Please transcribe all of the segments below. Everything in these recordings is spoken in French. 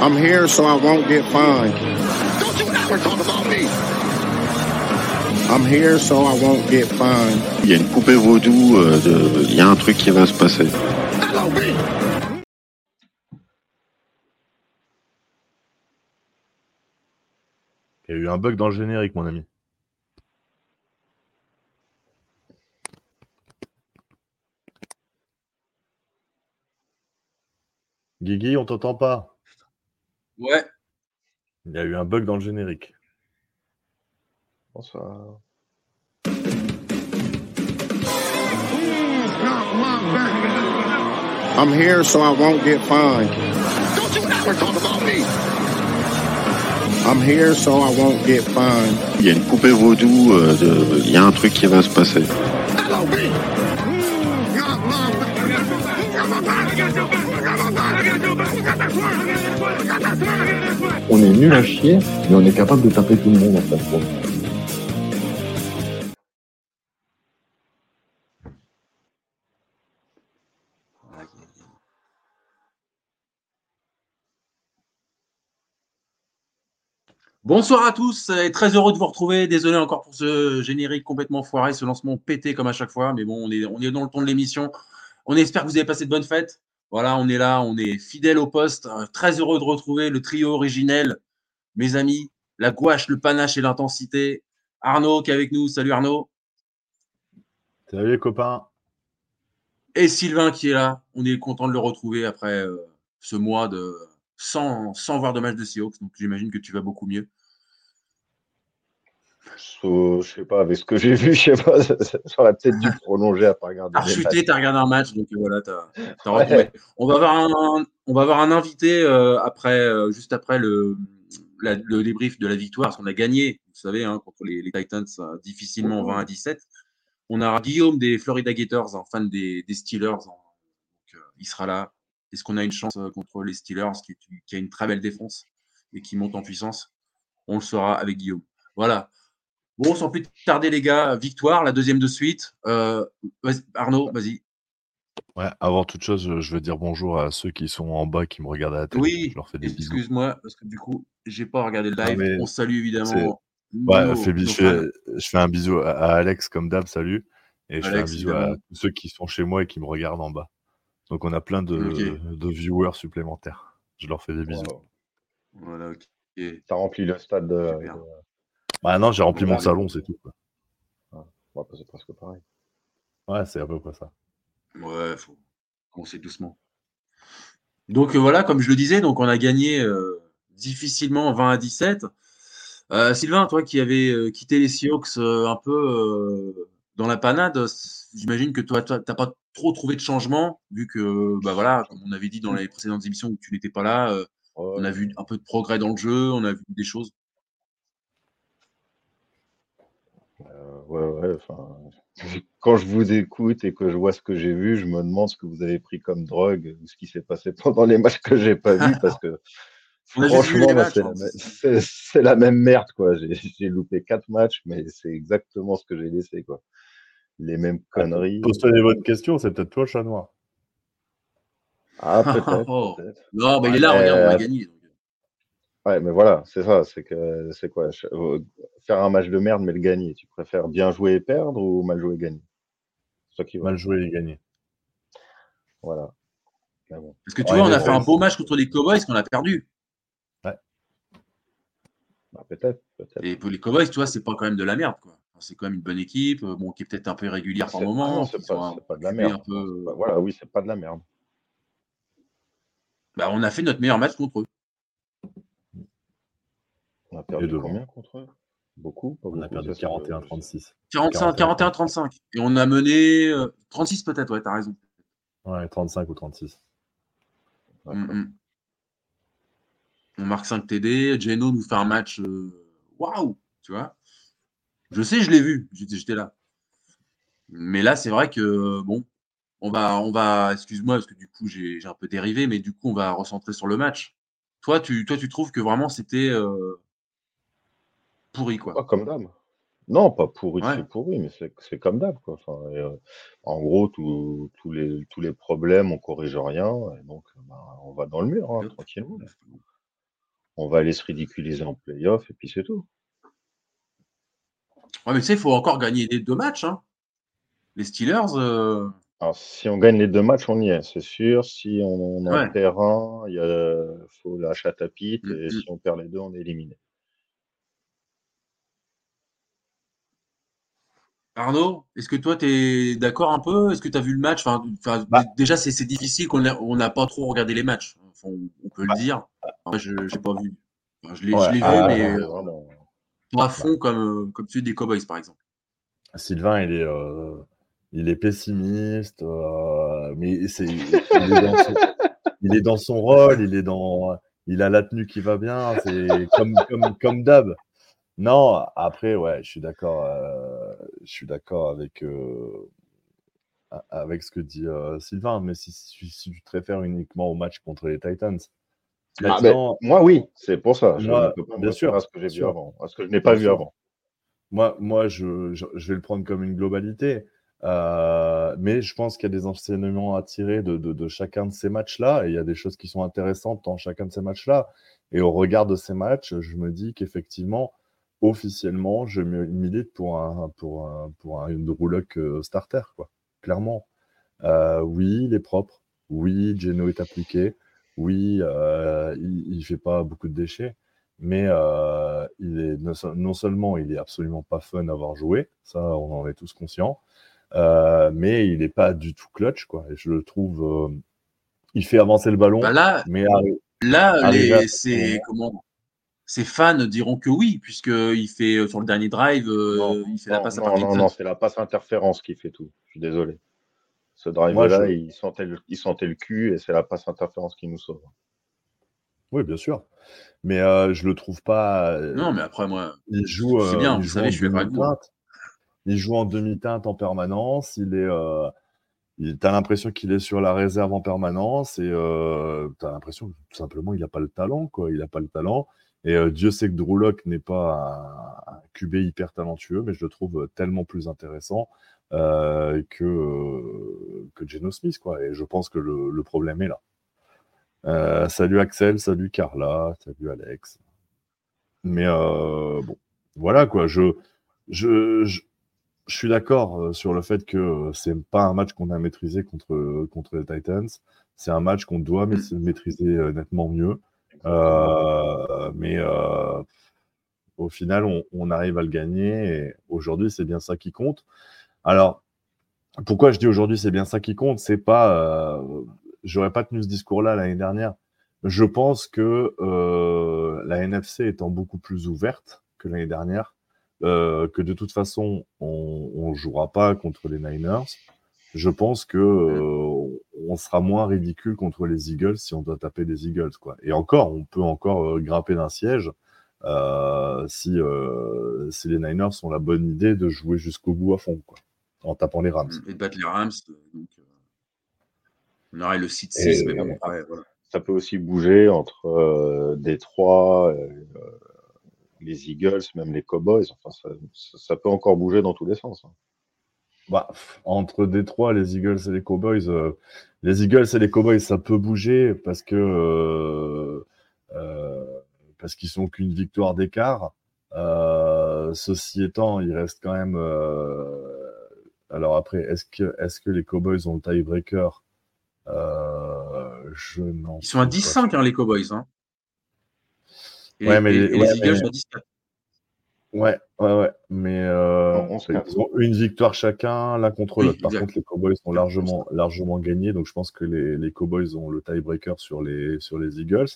I'm here so I won't get fined. Don't you ever talk about me. I'm here so I won't get fined. Il y a une poupée vaudou, euh, de- il y a un truc qui va se passer. Il y a eu un bug dans le générique, mon ami. Guigui, on t'entend pas. Ouais. Il y a eu un bug dans le générique. Bonsoir. I'm here so I won't get fined. Don't you ever talk about me? I'm here so I won't get fined. Il y a une poupée vaudou, euh, de- il y a un truc qui va se passer. Hello, me. On est nul à chier, mais on est capable de taper tout le monde en fait. Bonsoir à tous et très heureux de vous retrouver. Désolé encore pour ce générique complètement foiré, ce lancement pété comme à chaque fois, mais bon, on est, on est dans le ton de l'émission. On espère que vous avez passé de bonnes fêtes. Voilà, on est là, on est fidèle au poste. Euh, Très heureux de retrouver le trio originel, mes amis, la gouache, le panache et l'intensité. Arnaud qui est avec nous. Salut Arnaud. Salut les copains. Et Sylvain qui est là. On est content de le retrouver après euh, ce mois de sans, sans voir de match de Seahawks. Donc j'imagine que tu vas beaucoup mieux. So, je sais pas, avec ce que j'ai vu, je sais pas, j'aurais peut-être dû prolonger à pas regarder. Rechuté, matchs. t'as regardé un match, donc euh, voilà, Ouais. retrouvé. On va avoir un, on va avoir un invité euh, après, euh, juste après le, la- le débrief de la victoire, parce qu'on a gagné, vous savez, hein, contre les, les Titans euh, difficilement 20 à 17. On a Guillaume des Florida Gators, un fan des, des Steelers, hein. donc, il sera là. Est-ce qu'on a une chance contre les Steelers, qui, qui a une très belle défense et qui monte en puissance? On le saura avec Guillaume. Voilà. Bon, sans plus tarder, les gars, victoire, la deuxième de suite. Euh, Arnaud, vas-y. Ouais, avant toute chose, je- veux dire bonjour à ceux qui sont en bas qui me regardent à la télé. Oui, Je leur fais des bisous. excuse-moi, parce que du coup, j'ai pas regardé le live. mais On salue évidemment. Ouais, nos- fais bis- nos je, fais, je fais un bisou à, à Alex comme d'hab, salut. Et je Alex, fais un bisou à tous ceux qui sont chez moi et qui me regardent en bas. Donc on a plein de viewers supplémentaires. Je leur fais des bisous. Wow. Voilà, ok. T'as rempli le stade de. Bah non, j'ai rempli mon Ouais. salon, c'est tout. quoi. Ouais, c'est presque pareil. Ouais, c'est à peu près ça. Ouais, faut commencer doucement. Donc euh, voilà, comme je le disais, donc on a gagné euh, difficilement 20 à 17. Euh, Sylvain, toi qui avais euh, quitté les Seahawks euh, un peu euh, dans la panade, j'imagine que toi, tu n'as pas trop trouvé de changement, vu que, bah voilà, comme on avait dit dans les précédentes émissions où tu n'étais pas là, euh, Ouais, on a vu un peu de progrès dans le jeu, on a vu des choses. euh, ouais, ouais, enfin, quand je vous écoute et que je vois ce que j'ai vu, je me demande ce que vous avez pris comme drogue ou ce qui s'est passé pendant les matchs que j'ai pas vus parce que franchement, c'est hein. la, même- c'est- la même merde, quoi. J'ai loupé quatre matchs, mais c'est exactement ce que j'ai laissé, quoi. Les mêmes conneries. Pose-toi des bonnes questions, c'est peut-être toi le chat noir. Ah, peut-être, Oh. peut-être. Non, bah, il est là, on a euh, gagné. donc. Ouais, mais voilà, c'est ça, c'est que c'est quoi? euh, Faire un match de merde, mais le gagner. Tu préfères bien jouer et perdre ou mal jouer et gagner? Toi qui. Mal joué et gagné. Voilà. Bon. Parce que tu Ouais, vois, on a fait un beau match contre les Cowboys qu'on a perdu. Bah, peut-être, peut-être. Et pour les Cowboys, tu vois, c'est pas quand même de la merde, quoi. C'est quand même une bonne équipe, euh, bon, qui est peut-être un peu irrégulière par moment. non, c'est pas, de la merde. Un peu... Bah, voilà, oui, c'est pas de la merde. Bah, on a fait notre meilleur match contre eux. On a perdu combien contre eux? Beaucoup. pas On a perdu ça, c'est- 41-36. 45, 41-35. Et on a mené euh, 36 peut-être, ouais, t'as raison. Ouais, 35 ou 36. D'accord. Mm, mm. On marque 5 TD. Geno nous fait un match. euh, Waouh Tu vois Je sais, je l'ai vu. J'étais là. Mais là, c'est vrai que, bon, on va, on va excuse-moi, parce que du coup, j'ai j'ai un peu dérivé, mais du coup, on va recentrer sur le match. Toi, tu, toi, tu trouves que vraiment c'était euh, pourri, quoi. Pas comme d'hab. Non, pas pourri, Ouais. c'est pourri, mais c'est comme d'hab, quoi. Enfin, et, euh, en gros, tous les, tous les problèmes, on corrige rien, et donc ben, on va dans le mur, hein, tranquillement. On va aller se ridiculiser en playoff, et puis c'est tout. Ouais, mais tu sais, il faut encore gagner les deux matchs. Hein. Les Steelers, euh, Alors, si on gagne les deux matchs, on y est, c'est sûr. Si on, en Ouais. perd un, il a, faut la chatte à pite, Mm, et mm. si on perd les deux, on est éliminé. Arnaud, est-ce que toi, tu es d'accord un peu? Est-ce que tu as vu le match? Enfin, enfin, Bah. Déjà, c'est difficile qu'on n'a pas trop regardé les matchs. Enfin, on, peut le dire. Moi, je n'ai pas vu. Enfin, je l'ai Ouais, l'ai vu, ah, mais euh, à fond comme, euh, comme celui des Cowboys, par exemple. Sylvain, il est, euh, il est pessimiste, euh, mais c'est, il, est dans son, il est dans son rôle, il est dans, il a la tenue qui va bien, c'est comme, comme, comme d'hab. Non, après, ouais, je suis d'accord, euh, je suis d'accord avec, euh, avec ce que dit euh, Sylvain, mais si, si, si tu te réfères uniquement au match contre les Titans, Ah, ben, moi, oui, c'est pour ça. Je Moi, ne peux pas bien sûr, à ce que j'ai vu avant, à ce que je n'ai pas vu sûr. avant. Moi, moi je, je, je vais le prendre comme une globalité. Euh, mais je pense qu'il y a des enseignements à tirer de, de, de chacun de ces matchs-là. Et il y a des choses qui sont intéressantes dans chacun de ces matchs-là. Et au regard de ces matchs, je me dis qu'effectivement, officiellement, je milite pour un, pour un, pour un Luck euh, starter, quoi. Clairement. Euh, oui, il est propre. Oui, Geno est appliqué. Oui, euh, il ne fait pas beaucoup de déchets mais euh, il est non, se- non seulement il est absolument pas fun à avoir joué, ça on en est tous conscients, mais il n'est pas du tout clutch quoi. Et je le trouve, il fait avancer le ballon, Bah là, mais là Arrivé à les, ce ses, moment. comment, ses fans diront que oui, puisqu'il fait euh, sur le dernier drive, euh, Non, il fait la non, passe à non, non, Parkinson. non, c'est la passe interférence qui fait tout. Je suis désolé. Ce drive-là, je- il, sentait le, il sentait le cul et c'est la passe interférence qui nous sauve. oui bien sûr, mais euh, je le trouve pas. euh, Non, mais après, moi, il joue, c'est euh, bien, il joue savez, en je suis demi-teinte. Il joue en demi-teinte en permanence. Il est, euh, il, t'as l'impression qu'il est sur la réserve en permanence et euh, t'as l'impression que tout simplement il n'a pas le talent, quoi. Il n'a pas le talent. Et euh, Dieu sait que Drew n'est pas un, QB hyper talentueux, mais je le trouve tellement plus intéressant euh, que euh, que Geno Smith, quoi. Et je pense que le, problème est là. Euh, salut Axel, salut Carla, salut Alex. Mais euh, bon, voilà quoi. Je, je, je, suis d'accord euh, sur le fait que euh, c'est pas un match qu'on a maîtrisé contre, contre les Titans. C'est un match qu'on doit maî- maîtriser euh, nettement mieux. Euh, mais euh, au final, on, on arrive à le gagner. Et aujourd'hui, c'est bien ça qui compte. Alors, pourquoi je dis aujourd'hui c'est bien ça qui compte? C'est pas, euh, j'aurais pas tenu ce discours-là l'année dernière. Je pense que euh, la NFC étant beaucoup plus ouverte que l'année dernière, euh, que de toute façon on, on jouera pas contre les Niners. Je pense que euh, on sera moins ridicule contre les Eagles si on doit taper des Eagles quoi. Et encore, on peut encore euh, grimper d'un siège euh, si euh, si les Niners ont la bonne idée de jouer jusqu'au bout à fond quoi, en tapant les Rams. Et de battre les Rams. Donc, euh, on aurait le site Et, 6, mais bon, euh, après, voilà. Ça peut aussi bouger entre euh, Détroit, euh, les Eagles, même les Cowboys. Enfin, ça, ça- ça peut encore bouger dans tous les sens. hein. Bah, entre Détroit, les Eagles et les Cowboys, euh, les Eagles et les Cowboys, ça peut bouger parce que euh, euh, parce qu'ils sont qu'une victoire d'écart. Euh, ceci étant, il reste quand même. alors après, est-ce que est-ce que les Cowboys ont le tiebreaker? Je n'en Ils sont à suis pas 10-5, hein, les Cowboys. Hein. Et, Ouais, mais et- les- et les ouais, Eagles mais- sont à 14. Ouais, ouais, ouais. Mais euh, Non, ils ont une victoire chacun, l'un contre Oui, l'autre. Par exact. contre, les Cowboys ont largement, largement gagné. Donc, je pense que les, les Cowboys ont le tiebreaker sur les, sur les Eagles.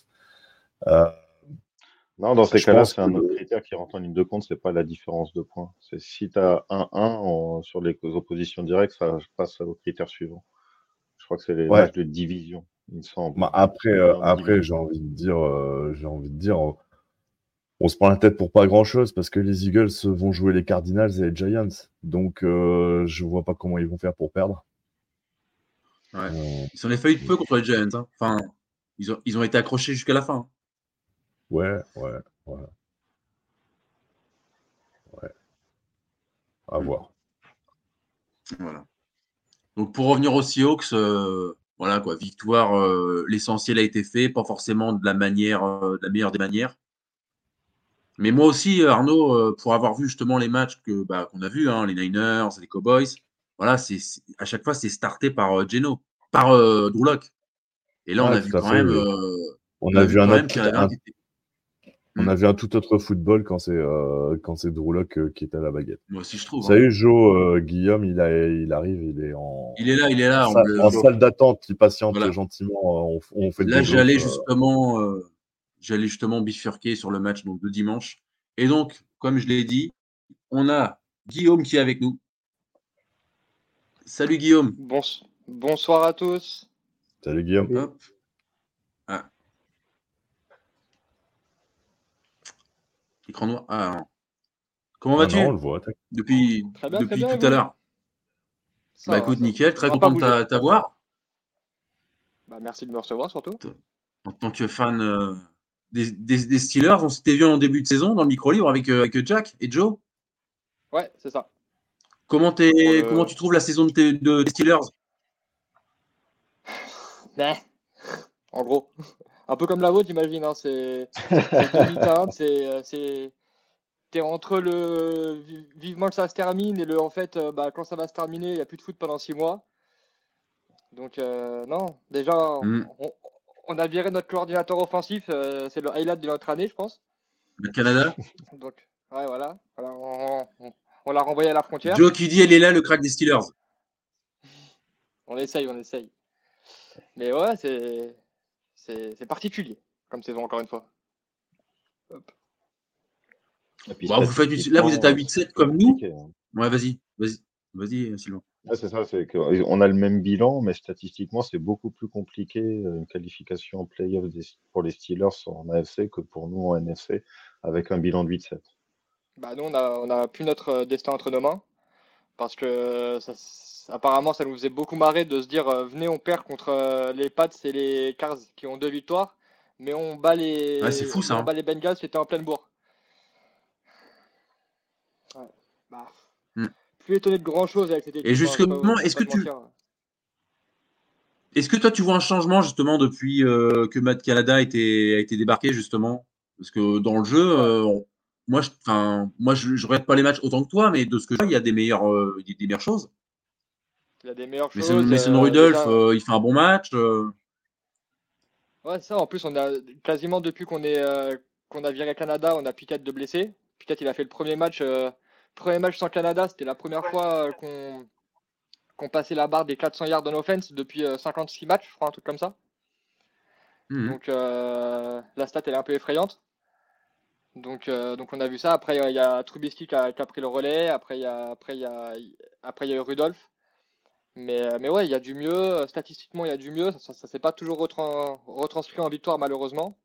Euh, Non, dans ces cas-là, c'est un autre critère qui rentre en ligne de compte, c'est pas la différence de points. C'est si tu as 1-1 en- sur les oppositions directes, ça passe au critère suivant. Je crois que c'est les Ouais. matchs de division, il me semble. Bah, après, euh, après, j'ai envie de dire, euh, j'ai envie de dire, on se prend la tête pour pas grand chose parce que les Eagles vont jouer les Cardinals et les Giants. Donc, euh, je vois pas comment ils vont faire pour perdre. Ouais. Euh, Ils s'en est fallu de peu contre les Giants. hein. Enfin, ils ont, ils ont été accrochés jusqu'à la fin. hein. ouais, ouais, ouais. Ouais. À Mm. voir. Voilà. Donc pour revenir aux Seahawks, euh, voilà quoi, victoire, l'essentiel a été fait, pas forcément de la manière, de la meilleure des manières. Mais moi aussi, euh, Arnaud, euh, pour avoir vu justement les matchs que bah, qu'on a vus, hein, les Niners, les Cowboys, voilà, c'est à chaque fois c'est starté par euh, Geno, par euh, Drew Lock. Et là, on a vu quand fait, même, euh, On a vu un autre, on Mm. a vu un tout autre football quand c'est euh, quand c'est Drew Lock, euh, qui est à la baguette. Moi aussi, je trouve. hein. Salut Joe, Guillaume, il, a, il arrive, il est en, Il est là, il est là. en salle, le- en salle d'attente, il patiente Voilà. gentiment. On, on fait le Là, j'allais justement, j'allais justement bifurquer sur le match donc, de dimanche. Et donc, comme je l'ai dit, on a Guillaume qui est avec nous. Salut Guillaume. Bons- bonsoir à tous. Salut Guillaume. Hop. Ah. Écran noir. Ah, non. Comment Ah vas-tu? on le voit. depuis, Très bien, très depuis bien, tout à l'heure Bah écoute, nickel, très content de t'avoir. Bah, merci de me recevoir surtout. En tant que fan euh, des, des- des Steelers, on s'était vu en début de saison dans le micro-livre avec, euh, avec Jack et Joe. Ouais, c'est ça. Comment, Pour le- comment tu trouves la saison de tes- de- des Steelers? Mais, en gros, un peu comme la vôtre, j'imagine. Hein, c'est c'est euh, entre le vi- vivement que ça se termine et le en fait euh, bah, quand ça va se terminer, il n'y a plus de foot pendant six mois. Donc euh, non, déjà Mm. on, on a viré notre coordinateur offensif, euh, c'est le highlight de notre année, je pense. Le Canada Donc ouais voilà, Voilà, on, on- on l'a renvoyé à la frontière. Joe qui dit elle est là, le crack des Steelers. On essaye, on essaye. Mais ouais, c'est c'est c'est particulier comme saison encore une fois. Puis vous faites là, vous êtes à 8-7 comme nous. hein. Ouais, vas-y, vas-y, vas-y, Sylvain. Ouais, c'est ça, c'est qu'on a le même bilan, mais statistiquement, c'est beaucoup plus compliqué euh, une qualification en playoff des- pour les Steelers en AFC que pour nous en NFC avec un bilan de 8-7. Bah nous on a on a plus notre euh, destin entre nos mains parce que ça, s- apparemment ça nous faisait beaucoup marrer de se dire euh, venez on perd contre euh, les Pats et les Cars qui ont deux victoires mais on bat les Ouais, c'est fou, ça, on hein. bat les Bengals c'était en pleine bourre. Ouais, bah, Hmm. Plus étonné de grand chose avec cette équipe. Et hein, justement, est-ce que tu- mentir. Est-ce que toi, tu vois un changement justement depuis euh, que Matt Canada a été, a été débarqué justement? Parce que dans le jeu, euh, on- moi, je, moi, je, je regarde pas les matchs autant que toi, mais de ce que je vois, il y a des meilleures, euh, des meilleures choses. Il y a des meilleures choses. Mason, Rudolph, il fait un bon match. Ouais, ça, en plus, on a quasiment depuis qu'on est qu'on a viré Canada, on a Piquet de blessé. Piquet, il a fait le premier match, premier match sans Canada. C'était la première fois euh, qu'on passait la barre des 400 yards en offense depuis euh, 56 matchs, je crois, un truc comme ça. mhm. Donc euh, la stat, elle est un peu effrayante. Donc, euh, donc on a vu ça. Après, il y a Trubisky qui a, qui a pris le relais. Après, il y a, après, il y a, après, il y a eu Rudolph. Mais, euh, mais ouais, il y a du mieux. Euh, Statistiquement, il y a du mieux. Ça ne s'est pas toujours retran- retranscrit en victoire, malheureusement.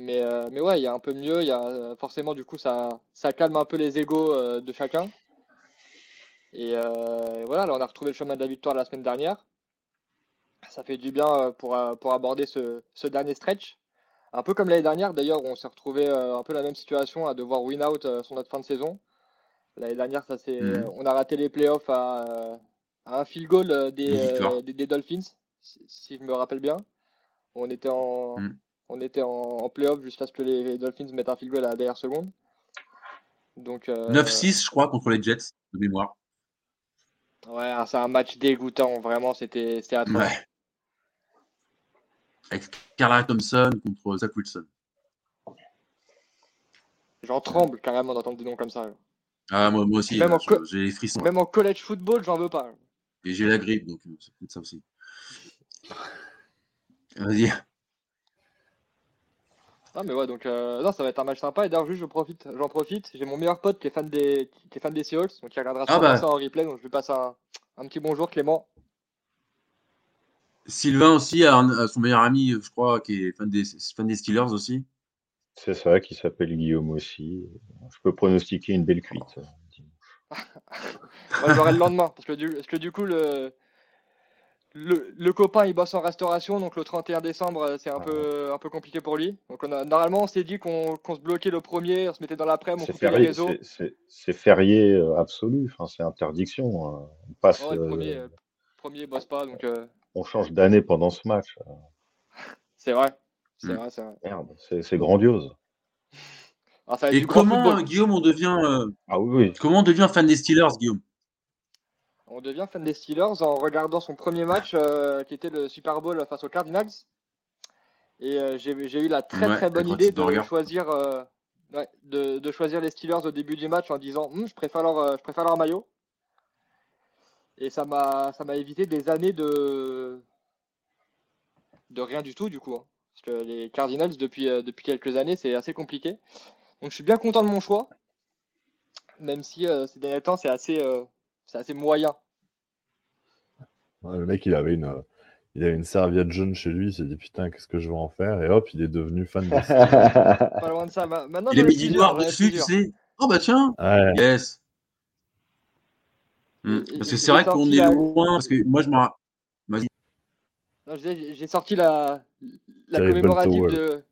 Mais, euh, mais ouais, il y a un peu mieux. Y a, euh, forcément, du coup, ça, ça calme un peu les égaux euh, de chacun. Et euh, voilà, là, on a retrouvé le chemin de la victoire la semaine dernière. Ça fait du bien euh, pour, pour aborder ce, ce dernier stretch. Un peu comme l'année dernière, d'ailleurs, on s'est retrouvé un peu la même situation à devoir win out sur notre fin de saison. L'année dernière, ça c'est, Mhm. on a raté les playoffs à, à un field goal des, des, des Dolphins, si, si je me rappelle bien. On était en, Mhm. On était en, en playoff juste parce que les, les Dolphins mettent un field goal à la dernière seconde. Donc, euh, 9-6, je crois, contre les Jets, de mémoire. ouais, c'est un match dégoûtant, vraiment, c'était, atroce. Ouais. Avec Carla Thompson contre Zach Wilson. J'en tremble carrément d'entendre des noms comme ça. Ah, moi, moi aussi, là, co- j'ai les frissons. Même en college football, j'en veux pas. Et j'ai la grippe, donc euh, c'est peut-être ça aussi. Vas-y. Ah mais ouais donc euh, non ça va être un match sympa et d'ailleurs juste je profite j'en profite j'ai mon meilleur pote qui est fan des qui est fan des Seahawks donc il regardera Ah bah. ça en replay donc je lui passe un, un petit bonjour Clément Sylvain aussi a, un- a son meilleur ami, je crois, qui est fan des, fan des Steelers aussi. C'est ça, qui s'appelle Guillaume aussi. Je peux pronostiquer une belle cuite. moi j'aurai le lendemain parce que du parce que du coup le le, le copain il bosse en restauration donc le 31 décembre euh, c'est un peu un peu compliqué pour lui donc on a normalement on s'est dit qu'on qu'on se bloquait le premier on se mettait dans l'après-midi on C'est coupait les férié, réseaux c'est- férié euh, absolu. Enfin, c'est interdiction. hein. On passe, le euh, premier euh, bosse pas donc euh, on change d'année pendant ce match. c'est vrai c'est Mm. vrai c'est vrai Merde, c'est grandiose. Alors, ça va être Et comment, football. Guillaume, on devient, euh, Ah oui, oui. comment on devient fan des Steelers, Guillaume? On devient fan des Steelers en regardant son premier match euh, qui était le Super Bowl face aux Cardinals. Et euh, j'ai eu la très Ouais, très bonne idée de choisir, euh, ouais, de, de choisir les Steelers au début du match en disant Hum, je, préfère leur, je préfère leur maillot. Et ça m'a ça m'a évité des années de, de rien du tout du coup. hein. Parce que les Cardinals depuis, depuis quelques années c'est assez compliqué. Donc je suis bien content de mon choix. Même si ces derniers temps c'est assez, c'est assez moyen. Ouais, Le mec, il avait une, euh, il avait une serviette jaune chez lui. Il s'est dit putain, qu'est-ce que je vais en faire? Et hop, il est devenu fan Steelers. Pas loin de ça. Ma- Maintenant, Il a mis du noir dessus, tu plusieurs. sais. Oh bah tiens, Ouais. yes. Hmm, Parce que c'est vrai qu'on est loin, parce que moi je me j'ai sorti la, la commémorative de,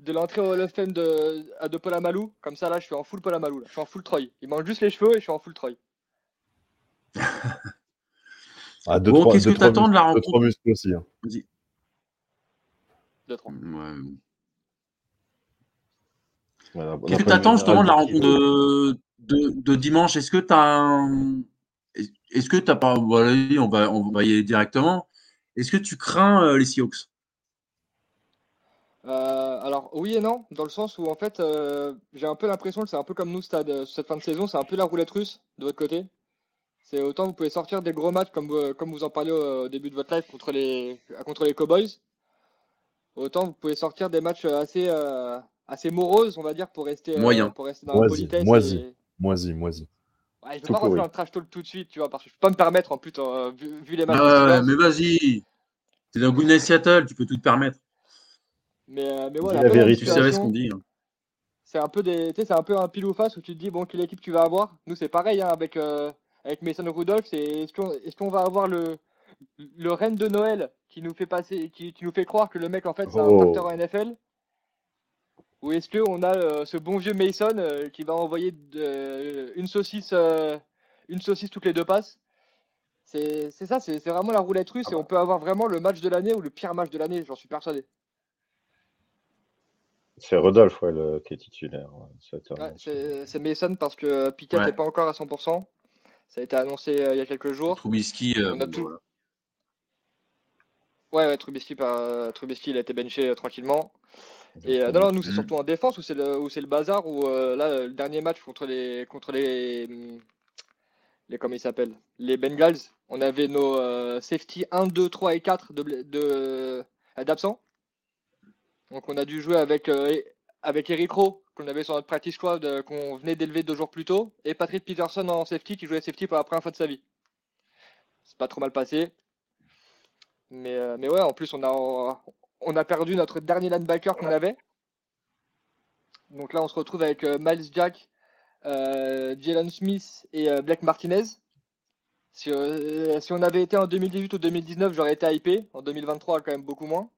de l'entrée au Hall of Fame de, de Paul Amalou. Comme ça, là, je suis en full Paul Amalou. là. Je suis en full Troy. Il manque juste les cheveux et je suis en full Troy. Ah, deux, Bon, trois, qu'est-ce que trois t'attends de la muscles- deux, trois rencontre muscles aussi. hein. Vas-y. Deux, trois. Ouais. Voilà, Qu'est-ce que notre t'attends justement de la rencontre de, de, de dimanche? Est-ce que t'as un... Est-ce que t'as pas... Voilà, on va, on va y aller directement. Est-ce que tu crains euh, les Seahawks? Euh, alors, oui et non, dans le sens où, en fait, euh, j'ai un peu l'impression que c'est un peu comme nous, Stade, cette fin de saison, c'est un peu la roulette russe de votre côté? C'est autant vous pouvez sortir des gros matchs, comme, vous- comme vous en parlez au, début de votre live contre les, contre les Cowboys. Autant vous pouvez sortir des matchs assez, euh, assez moroses, on va dire, pour rester, euh, Moyen. pour rester dans la politesse. moisi. et- Moisi, moisi. Ouais, je peux Tout pas rentrer dans le trash talk tout de suite, tu vois, parce que je peux pas me permettre, en plus, euh, vu, vu les matchs Ah mais vas-y. T'es dans Good Night Seattle, tu peux tout te permettre. Mais, euh, voilà, la vérité. Tu savais ce qu'on dit. hein. C'est un peu des, tu sais, c'est un peu un pile ou face où tu te dis bon quelle équipe tu vas avoir? Nous c'est pareil hein, avec euh, avec Mason Rudolph, c'est est-ce qu'on est-ce qu'on va avoir le le reine de Noël qui nous fait passer, qui, qui nous fait croire que le mec en fait c'est un Oh. starter en NFL, ou est-ce que on a euh, ce bon vieux Mason euh, qui va envoyer de- une saucisse euh, une saucisse toutes les deux passes? C'est c'est ça, c'est vraiment la roulette russe et on peut avoir vraiment le match de l'année ou le pire match de l'année, j'en suis persuadé. C'est Rodolphe ouais, le, qui est titulaire. ouais, Ouais, c'est Mason parce que Piquet Ouais. n'est pas encore à 100%. Ça a été annoncé euh, il y a quelques jours. Trubisky, euh, On a bon, tout. voilà. Ouais, ouais, Trubisky, par- euh, Trubisky, il a été benché tranquillement. Et euh, non, non, nous c'est surtout en défense où c'est le, où c'est le bazar. Où euh, là, le dernier match contre les, contre les, les comment ils s'appellent, les Bengals, on avait nos euh, safety 1, 2, 3 et 4 de, bl- de, euh, d'absents. Donc on a dû jouer avec, avec Eric Rowe, qu'on avait sur notre practice squad, euh, qu'on venait d'élever deux jours plus tôt, et Patrick Peterson en safety qui jouait safety pour la première fois de sa vie. C'est pas trop mal passé. Mais, euh, mais ouais, en plus, on a, on a perdu notre dernier linebacker qu'on avait. Donc là, on se retrouve avec euh, Miles Jack, Jalen Smith et euh, Blake Martinez. Si, si on avait été en 2018 ou 2019, j'aurais été hypé. En 2023, quand même beaucoup moins.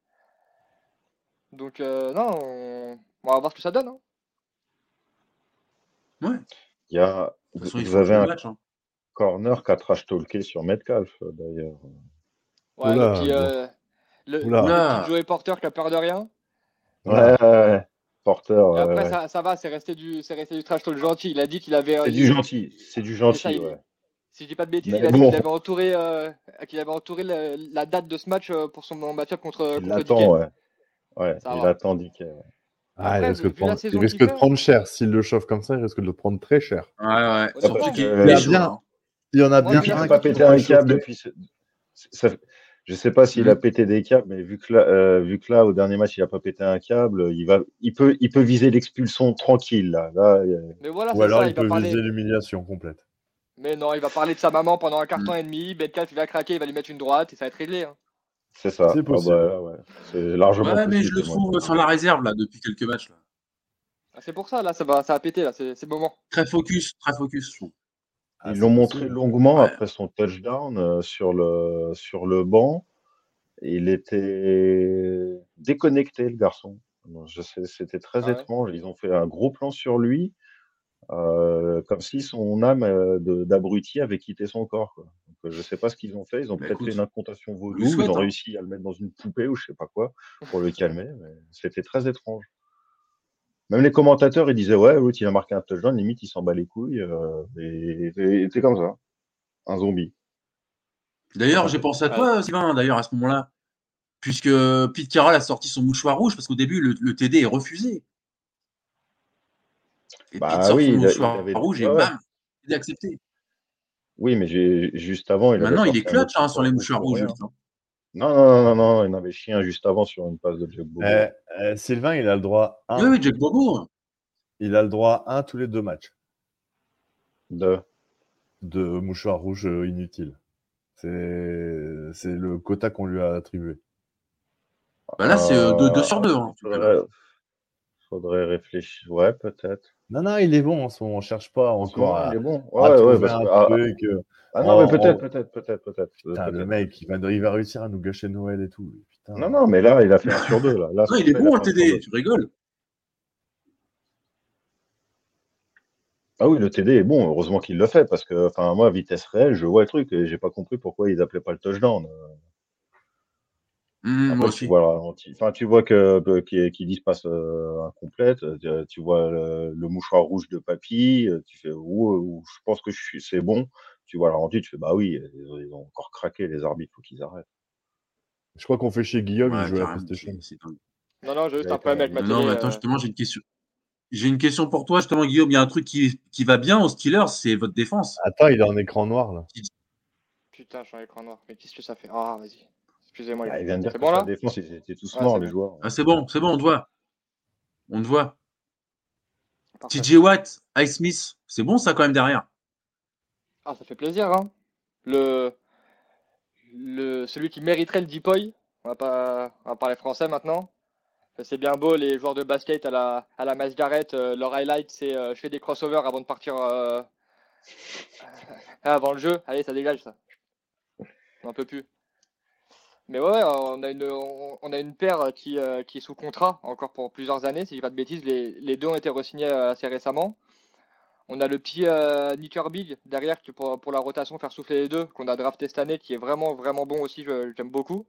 Donc, non, on... on va voir ce que ça donne. hein. Ouais. Il y a, De toute façon, il vous avez un match. hein. corner qui a trash talké sur Metcalf d'ailleurs. Ouais, Oula, le euh, le, Joey Porter qui a peur de rien. Ouais, ouais, ouais. Porter. Et après, ouais. ça, ça va, c'est resté du, c'est resté du trash talk gentil. Il a dit qu'il avait. euh, C'est du gentil. C'est du ça, gentil. il- Ouais. Si je dis pas de bêtises, Mais il a dit bon. qu'il avait entouré, euh, qu'il avait entouré la, la date de ce match euh, pour son match-up contre, Il contre Dickey. ouais. Ouais, Ça il va. attend Dickey. ouais. Ah, il risque, de prendre, il risque de prendre cher. S'il le chauffe comme ça, il risque de le prendre très cher. Ouais, ouais. Surtout qu'il Euh, il bien- hein. Il y en a bien je Il un n'a pas qui pété un le câble chauffer. depuis. ce- ça- Je sais pas s'il Mhm. a pété des câbles, mais vu que là, euh, vu que là, au dernier match, il a pas pété un câble, il va, il peut, il peut viser l'expulsion tranquille là. Là, Mais voilà, Ou alors ça, il peut parler. viser l'humiliation complète. Mais non, il va parler de sa maman pendant un carton et demi. Betcalf, il va craquer, il va lui mettre une droite et ça va être réglé. hein. C'est ça. C'est Ah possible. bah, ouais. C'est largement Ouais, mais possible, je le moi. trouve sur la réserve là depuis quelques matchs. Là. Ah, C'est pour ça, là, ça va, ça va péter, là, c'est c'est le moment. Très focus, très focus. je trouve. Ah, Ils l'ont montré possible. longuement Ouais. après son touchdown euh, sur le sur le banc. Il était déconnecté, le garçon. Donc, Je sais, c'était très Ah ouais étrange. Ils ont fait un gros plan sur lui, euh, comme si son âme euh, de- d'abruti avait quitté son corps. Quoi. Donc, euh, je sais pas ce qu'ils ont fait. Ils ont Bah, peut-être fait une incantation on vaudou. Ils ont hein. réussi à le mettre dans une poupée ou je sais pas quoi pour le calmer. mais C'était très étrange. Même les commentateurs, ils disaient ouais, l'autre il a marqué un touchdown, limite il s'en bat les couilles. Euh, et c'est comme ça, un zombie. D'ailleurs, j'ai pensé à toi, Sylvain, d'ailleurs, à ce moment-là. Puisque Pete Carroll a sorti son mouchoir rouge, parce qu'au début, le, le TD est refusé. Et Bah Pete sort oui, son il a- il mouchoir avait- rouge et ouais. bam, il est accepté. Oui, mais j'ai juste avant, il avait Maintenant, il est clutch hein, sur les mouchoir mouchoirs rouge rouges. Non, non, non, non, non, il en avait chien juste avant sur une passe de Jack Bobo. Eh, eh, Sylvain, il a le droit à Oui, un. oui, Jack Bobo. Il a le droit à un tous les deux matchs De... de mouchoir rouge euh, inutile. C'est c'est le quota qu'on lui a attribué. Bah là, c'est euh, 2 sur 2. Hein. Faudrait, faudrait réfléchir. Ouais, peut-être. Non, non, il est bon en ce moment. On cherche pas encore à, il est bon. à Ouais, ouais, trouver parce un que- ah, truc. euh, ah non, mais peut-être, peut-être, peut-être, peut-être. Putain, le mec, il va, il va réussir à nous gâcher Noël et tout. Putain. Non, non, mais là, il a fait un sur deux. Là. Là, Non, il est fait, bon, le TD, tu rigoles. Ah oui, le TD est bon. Heureusement qu'il le fait parce que, enfin, moi, vitesse réelle, je vois le truc et j'ai pas compris pourquoi ils appelaient pas le touchdown. Après, aussi. tu vois le ralenti. Enfin, tu vois que se passe euh, incomplète. Tu, tu vois le, le mouchoir rouge de papy. euh, Tu fais ou, ou je pense que je suis, c'est bon. Tu vois ralenti, tu fais bah oui, ils, ils ont encore craqué les arbitres, faut qu'ils arrêtent. Je crois qu'on fait chez Guillaume, Ouais, il joue à la PlayStation. Non, non, j'ai juste un problème avec ma Non, mais attends, euh, justement, j'ai une question. J'ai une question pour toi, justement, Guillaume. Il y a un truc qui, qui va bien aux Steelers, c'est votre défense. Attends, il est en écran noir là. Putain, je suis en écran noir. Mais qu'est-ce que ça fait? Ah, vas-y. Excusez-moi. Ah, gars. il vient de dire que bon sur là la défense, ils étaient tous Ouais, morts, c'est les bon. joueurs. Ah, c'est bon, c'est bon, on te voit. On te voit. Parfait. TJ Watt, Ice Smith, c'est bon ça quand même derrière. Ah, ça fait plaisir, hein. Le... le... Celui qui mériterait le Deepoy, on va pas on va parler français maintenant. C'est bien beau, les joueurs de basket à la, à la Miles Garrett, euh, leur highlight, c'est euh, je fais des crossovers avant de partir euh, avant le jeu. Allez, ça dégage, ça. On n'en peut plus. Mais ouais, on a une, on, a une paire qui, euh, qui est sous contrat encore pour plusieurs années, si je dis pas de bêtises. Les, les deux ont été re-signés euh, assez récemment. On a le petit euh, Nick derrière qui pour, pour la rotation faire souffler les deux qu'on a drafté cette année qui est vraiment vraiment bon aussi, j'aime beaucoup.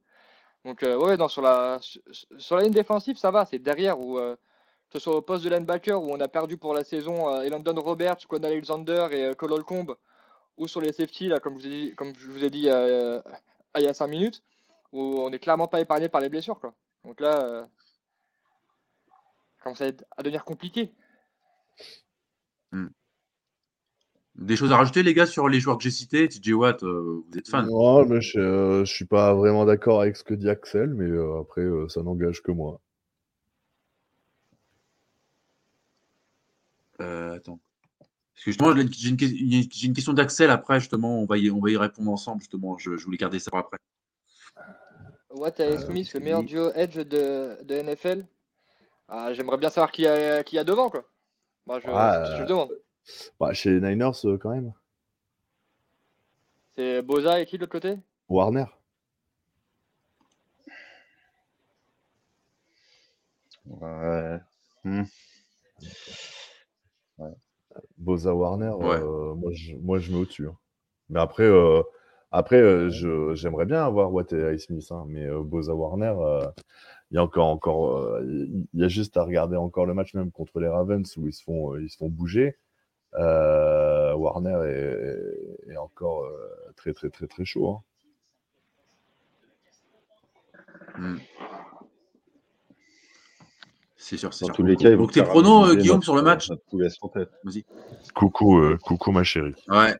Donc euh, ouais non sur la sur, la ligne défensive ça va, c'est derrière où que ce soit au poste de linebacker où on a perdu pour la saison Elandon Roberts, Quan Alexander et Cole Holcomb ou sur les safety là comme vous ai dit, comme je vous ai dit il y a 5 minutes où on n'est clairement pas épargné par les blessures quoi. Donc là euh, ça commence à, devenir compliqué. Des choses à rajouter, les gars, sur les joueurs que j'ai cités? TJ Watt, euh, vous êtes fan? Non, mais je, euh, je suis pas vraiment d'accord avec ce que dit Axel, mais euh, après, euh, ça n'engage que moi. Euh, attends. Parce que justement, j'ai une, question d'Axel après, justement, on va, y, on va y répondre ensemble, justement. Je, je voulais garder ça pour après. Watt et Smith, le meilleur duo edge de, de NFL. Ah, J'aimerais bien savoir qui a, qui a devant, quoi. Moi, je, Ah, je euh, demande. Bah, chez les Niners, euh, quand même. C'est Boza et qui de l'autre côté? Warner. Ouais. Hmm. Boza Warner, Ouais. euh, moi, je, moi je mets au-dessus. hein. Mais après, euh, après euh, je- j'aimerais bien avoir Watt et Ice Smith, hein, mais euh, Boza Warner, euh, il y a encore, encore euh, il y a juste à regarder encore le match même contre les Ravens où ils se font, ils se font bouger. Euh, Warner est, est encore euh, très très très très chaud. hein. Hmm. C'est sûr, c'est Dans sûr. tous les cas, Donc, tes pronos, euh, Guillaume, sur le match. Coucou, euh, coucou ma chérie. Ouais.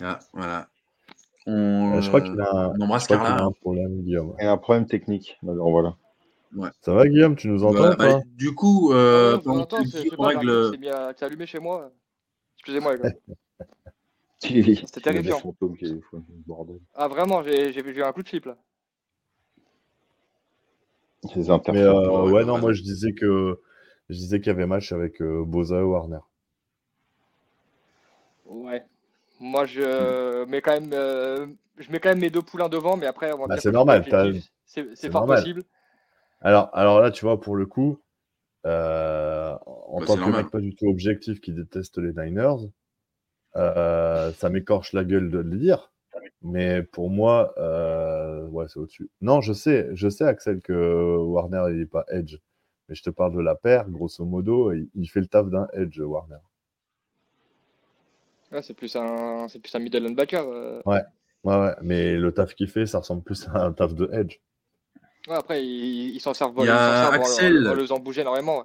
Ah, voilà. On, Euh, je crois qu'il a, on embrasse a un problème, Guillaume. A un problème technique. Alors voilà. Ça va, Guillaume Tu nous entends bah, du coup, euh, ouais, c'est pas règle. Allumé chez moi. Excusez-moi, les gars. C'était terrifiant. qui. Ah, vraiment, j'ai j'ai j'ai eu un coup de flip là. Ces Mais interférences. euh, ouais, non, ouais. moi je disais que je disais qu'il y avait match avec euh, Boza et Warner. Ouais. Moi, je mets quand même, euh, je mets quand même mes deux poulains devant, mais après, on va Bah, c'est normal, c'est fort normal. possible. Alors, alors là, tu vois, pour le coup, euh, en Bah, tant que normal. mec pas du tout objectif qui déteste les Niners, euh, ça m'écorche la gueule de le dire. Mais pour moi, euh, ouais, c'est au-dessus. Non, je sais, je sais, Axel, que Warner, il n'est pas edge. Mais je te parle de la paire, grosso modo, il, il fait le taf d'un edge, Warner. Ouais, c'est plus un, c'est plus un middle linebacker. euh. Ouais, ouais, ouais. Mais le taf qu'il fait, ça ressemble plus à un taf de edge. Ouais, après, ils s'en servent, Il y ils s'en a servent en- Axel. en, le faisant bouger énormément. ouais.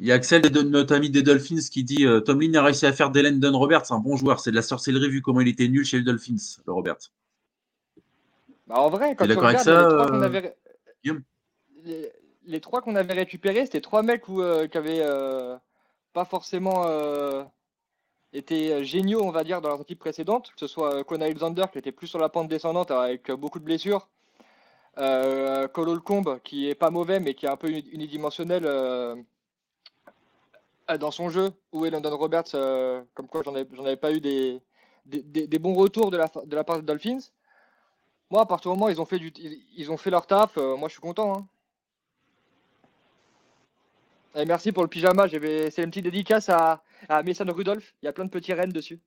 Il y a Axel, de notre ami des Dolphins, qui dit euh, Tomlin a réussi à faire d'Elendon Roberts un bon joueur. C'est de la sorcellerie vu comment il était nul chez les Dolphins, le Roberts. Bah, en vrai, quand tu regardes ça, les trois qu'on avait, les, les trois qu'on avait récupérés, c'était trois mecs où, euh, qui avaient euh, pas forcément euh, été géniaux, on va dire, dans leurs équipes précédentes, que ce soit euh, Kona Alexander qui était plus sur la pente descendante avec euh, beaucoup de blessures, euh, Cole Holcomb qui est pas mauvais mais qui est un peu uni- unidimensionnel euh, euh, dans son jeu, ou London Roberts, euh, comme quoi j'en avais, pas eu des, des, bons retours de la, de la part des Dolphins. Moi, à partir du moment où ils ont fait, ils, ont fait leur taf, euh, moi je suis content. hein. Et merci pour le pyjama. j'avais- C'est une petite dédicace à, à Mason Rudolph. Il y a plein de petits rennes dessus.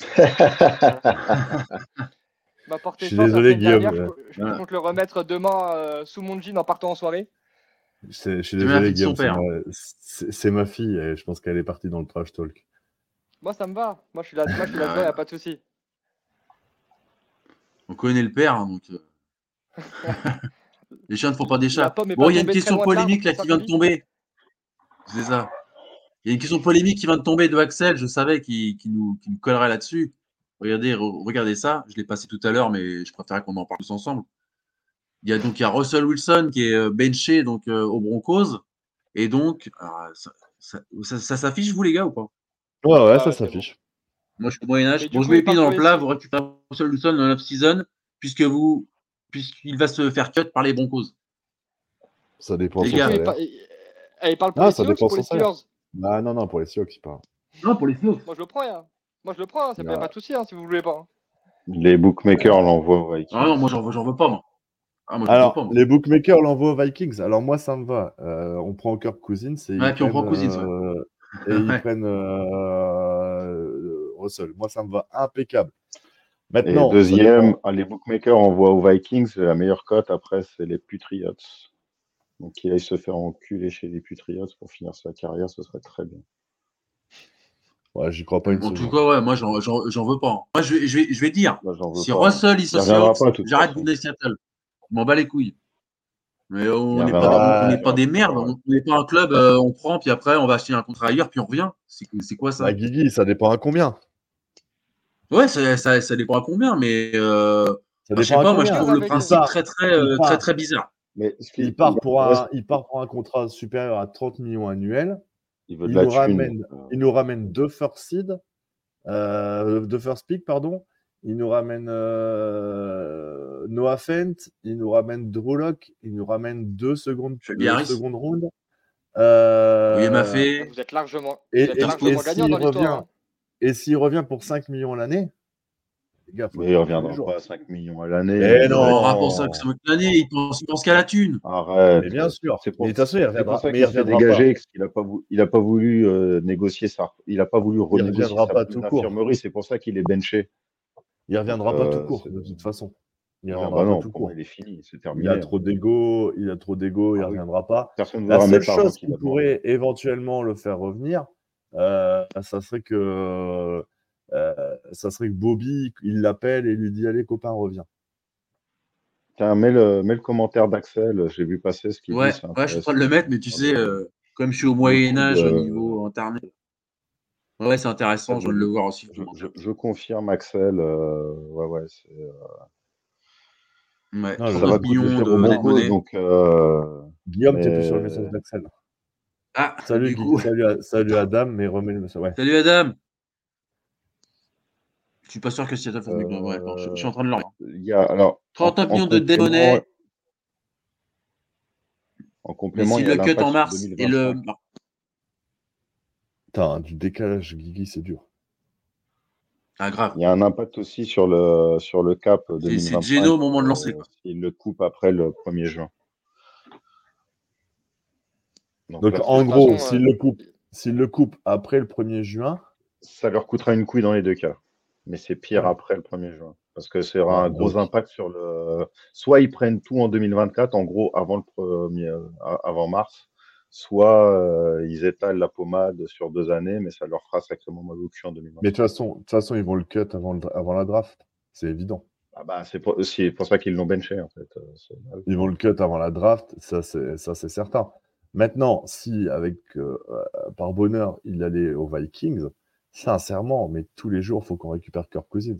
Il m'a porté Je suis la désolé, dernière. Guillaume, Je, je ouais. compte le remettre demain euh, sous mon jean en partant en soirée. C'est- Je suis désolé, Guillaume, c'est ma, c'est- c'est ma fille et je pense qu'elle est partie dans le trash talk. Moi, ça me va. Moi, je suis là, moi, je suis Ouais. il n'y a pas de souci. On connaît le père, hein, donc. euh. les chiens ne font pas des chats. Bon, il y a une question polémique là qui vient de tomber. C'est ça. Il y a une question polémique qui vient de tomber de Axel. Je savais qu'il nous, qu'il nous collerait là-dessus. Regardez, re- regardez ça. Je l'ai passé tout à l'heure, mais je préférais qu'on en parle tous ensemble. Il y a donc il y a Russell Wilson qui est euh, benché donc euh, aux Broncos. Et donc, alors, ça, ça- ça- ça s'affiche, vous les gars, ou pas? Ouais, ouais, Ah ça s'affiche. Moi, je suis au Moyen-Âge. Bon, je mets il les pieds part dans pour le les plat. Vous récupérez Russell Wilson dans l'off-season, puisque vous, puisqu'il va se faire cut par les Broncos. Ça dépend Les gars. Et, et- et il parle pour Ah, les ça Seahawks dépend ou pour les. Steelers Ah non, non, pour les Seahawks, il parle. Non, pour les Seahawks. Moi, je le prends. hein. Moi, je le prends. hein. Ça ne fait pas de souci hein, si vous ne voulez pas. hein. Les bookmakers l'envoient aux Vikings. Ah non, moi, j'en veux, j'en veux pas, moi. Ah, moi, j'en veux Alors, pas, moi. les bookmakers l'envoient aux Vikings. Alors, moi, ça me va. Euh, on prend Kirk Cousins et, Ouais, puis on prend Cousins, ouais. euh, et ils prennent euh, Russell. Moi, ça me va impeccable. Et Maintenant, ça deuxième, ah, les bookmakers envoient aux Vikings. La meilleure cote après, c'est les Patriots. Donc, qu'il aille se faire enculer chez les Patriots pour finir sa carrière, ce serait très bien. ouais, j'y crois pas une En tout cas, ouais, moi, j'en, j'en, j'en veux pas. Moi, je vais, je vais, je vais dire, si pas. Russell, il toute j'arrête de Seattle. Je m'en bats les couilles. Mais on n'est pas, des merdes. On n'est pas un club, euh, on prend, puis après, on va acheter un contrat ailleurs, puis on revient. C'est, c'est quoi ça? Bah, Guigui, ça dépend à combien Ouais, ça, ça, ça dépend à combien, mais euh, Ça je sais pas, moi, je trouve le principe très, très, euh, très, très bizarre. Mais ce qui- il part, pour un, il part pour un contrat supérieur à 30 millions annuels. il veut de il la nous thune. ramène- Euh, Il nous ramène deux first seed, euh, deux first pick, pardon. Il nous ramène euh, Noah Fent, il nous ramène Drew Lock, il nous ramène deux secondes, deux secondes rounds. Euh, Oui, m'a fait. Vous êtes largement, Et- vous êtes et- largement et gagnant s'il dans l'histoire. revient- hein. Et s'il revient pour 5 millions l'année, les gars, Mais il reviendra pas à 5 millions à l'année. Mais Il non. Aura pour 5 l'année, il pense, il pense qu'à la thune. Arrête. Mais bien sûr. C'est pour, Mais de toute façon, il reviendra, pour ça mais qu'il il s'est reviendra dégagé, pas. parce qu'il n'a pas, vou- il a pas voulu euh, négocier ça. Il n'a pas voulu renégocier reviendra sa pas tout court. C'est pour ça qu'il est benché. Il reviendra pas Euh, tout court, c'est- de toute façon. Il Non, reviendra bah pas non, tout court. il est fini. C'est Il terminé. a trop d'ego, il a trop d'ego, il Ah oui. reviendra pas. Personne ne La voudra seule chose qui pourrait éventuellement le faire revenir, euh, ça serait que euh, ça serait que Bobby, il l'appelle et lui dit allez copain reviens. Tiens, mets le, mets le commentaire d'Axel. J'ai vu passer ce qu'il Ouais, dit. ouais, je suis en train de le mettre, mais tu sais, euh, comme je suis au Moyen-Âge au niveau internet. Ouais, c'est intéressant, je veux le voir aussi. Je, je- je confirme, Axel. euh, ouais, ouais, c'est, euh, Ouais, ça 39 va coûter millions cher de donc euh, Guillaume, t'es plus sur le mais- message d'Axel. Ah, Salut, du coup. salut, à- salut Adam, mais remets le message. Ouais. Salut Adam. Je suis pas sûr que Seattle fasse mieux que Bref, bon, je, je suis en train de il y a alors 39 en- en millions de démonnaies. En Mais complément, si il y a le cut en mars et le. 2025. Putain, du décalage, Guigui, c'est dur. Ah, grave. Il y a un impact aussi sur le sur le cap C'est- 2025. c'est Geno au moment de lancer, euh, quoi. S'il le coupe après le 1er juin. Donc, Donc, là, en gros, s'il euh, le coupe, s'il le coupe après le 1er juin, ça leur coûtera une couille dans les deux cas. Mais c'est pire après le 1er juin. Parce que ça aura un gros donc- impact sur le. Soit ils prennent tout en 2024, en gros, avant le premier, avant mars, soit euh, ils étalent la pommade sur deux années, mais ça leur fera sacrément mal au cul en 2024. mais de toute façon, façon, ils vont le cut avant, le- avant la draft. C'est évident. Ah bah, c'est pour, pour ça qu'ils l'ont benché, en fait. Euh, c'est- Ils vont le cut avant la draft, ça c'est certain. Maintenant, si avec euh, par bonheur il allait aux Vikings, sincèrement, mais tous les jours, faut qu'on récupère Kirk Cousins.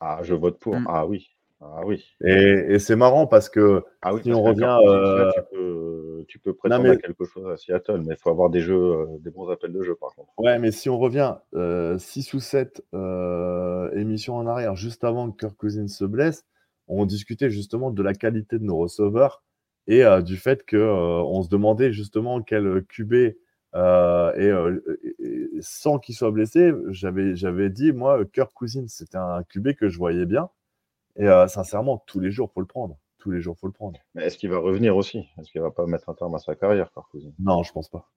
Ah, je vote pour. Mm. Ah oui. Ah oui. Et, et c'est marrant parce que Ah oui, Si parce on que revient, euh, tu, peux, tu peux prétendre mais- à quelque chose à Seattle, mais il faut avoir des jeux, euh, des bons appels de jeu, par contre. ouais, mais si on revient 6 ou 7 émissions en arrière, juste avant que Kirk Cousins se blesse, on discutait justement de la qualité de nos receveurs et euh, du fait que euh, on se demandait justement quel QB euh, euh, et sans qu'il soit blessé, j'avais j'avais dit moi Kirk Cousins c'était un QB que je voyais bien et euh, sincèrement tous les jours faut le prendre, tous les jours faut le prendre. Mais est-ce qu'il va revenir aussi? Est-ce qu'il va pas mettre un terme à sa carrière, Kirk Cousins? Non, je pense pas.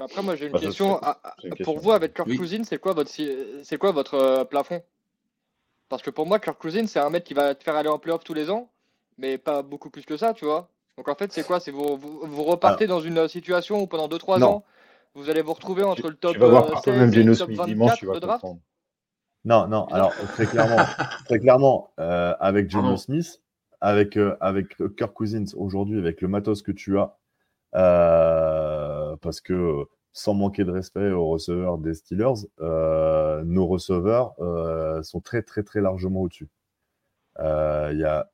Après, moi, j'ai une Bah, question. à- pour vous, avec Kirk Oui. Cousins, c'est quoi votre, c'est quoi votre euh, plafond? Parce que pour moi, Kirk Cousins, c'est un mec qui va te faire aller en playoff tous les ans, mais pas beaucoup plus que ça, tu vois. Donc en fait, c'est quoi? C'est vous, vous, vous repartez dans une situation où pendant 2-3 Ah. Non. ans, vous allez vous retrouver entre Tu, le top tu vas voir euh, par 16 toi-même et Geno le top Smith 24 dimanche, tu vas comprendre. Non, non, alors très clairement, très clairement euh, avec Geno Pardon. Smith, avec, euh, avec Kirk Cousins aujourd'hui, avec le matos que tu as, euh, parce que sans manquer de respect aux receveurs des Steelers, euh, nos receveurs euh, sont très très très largement au-dessus. Euh, Il y a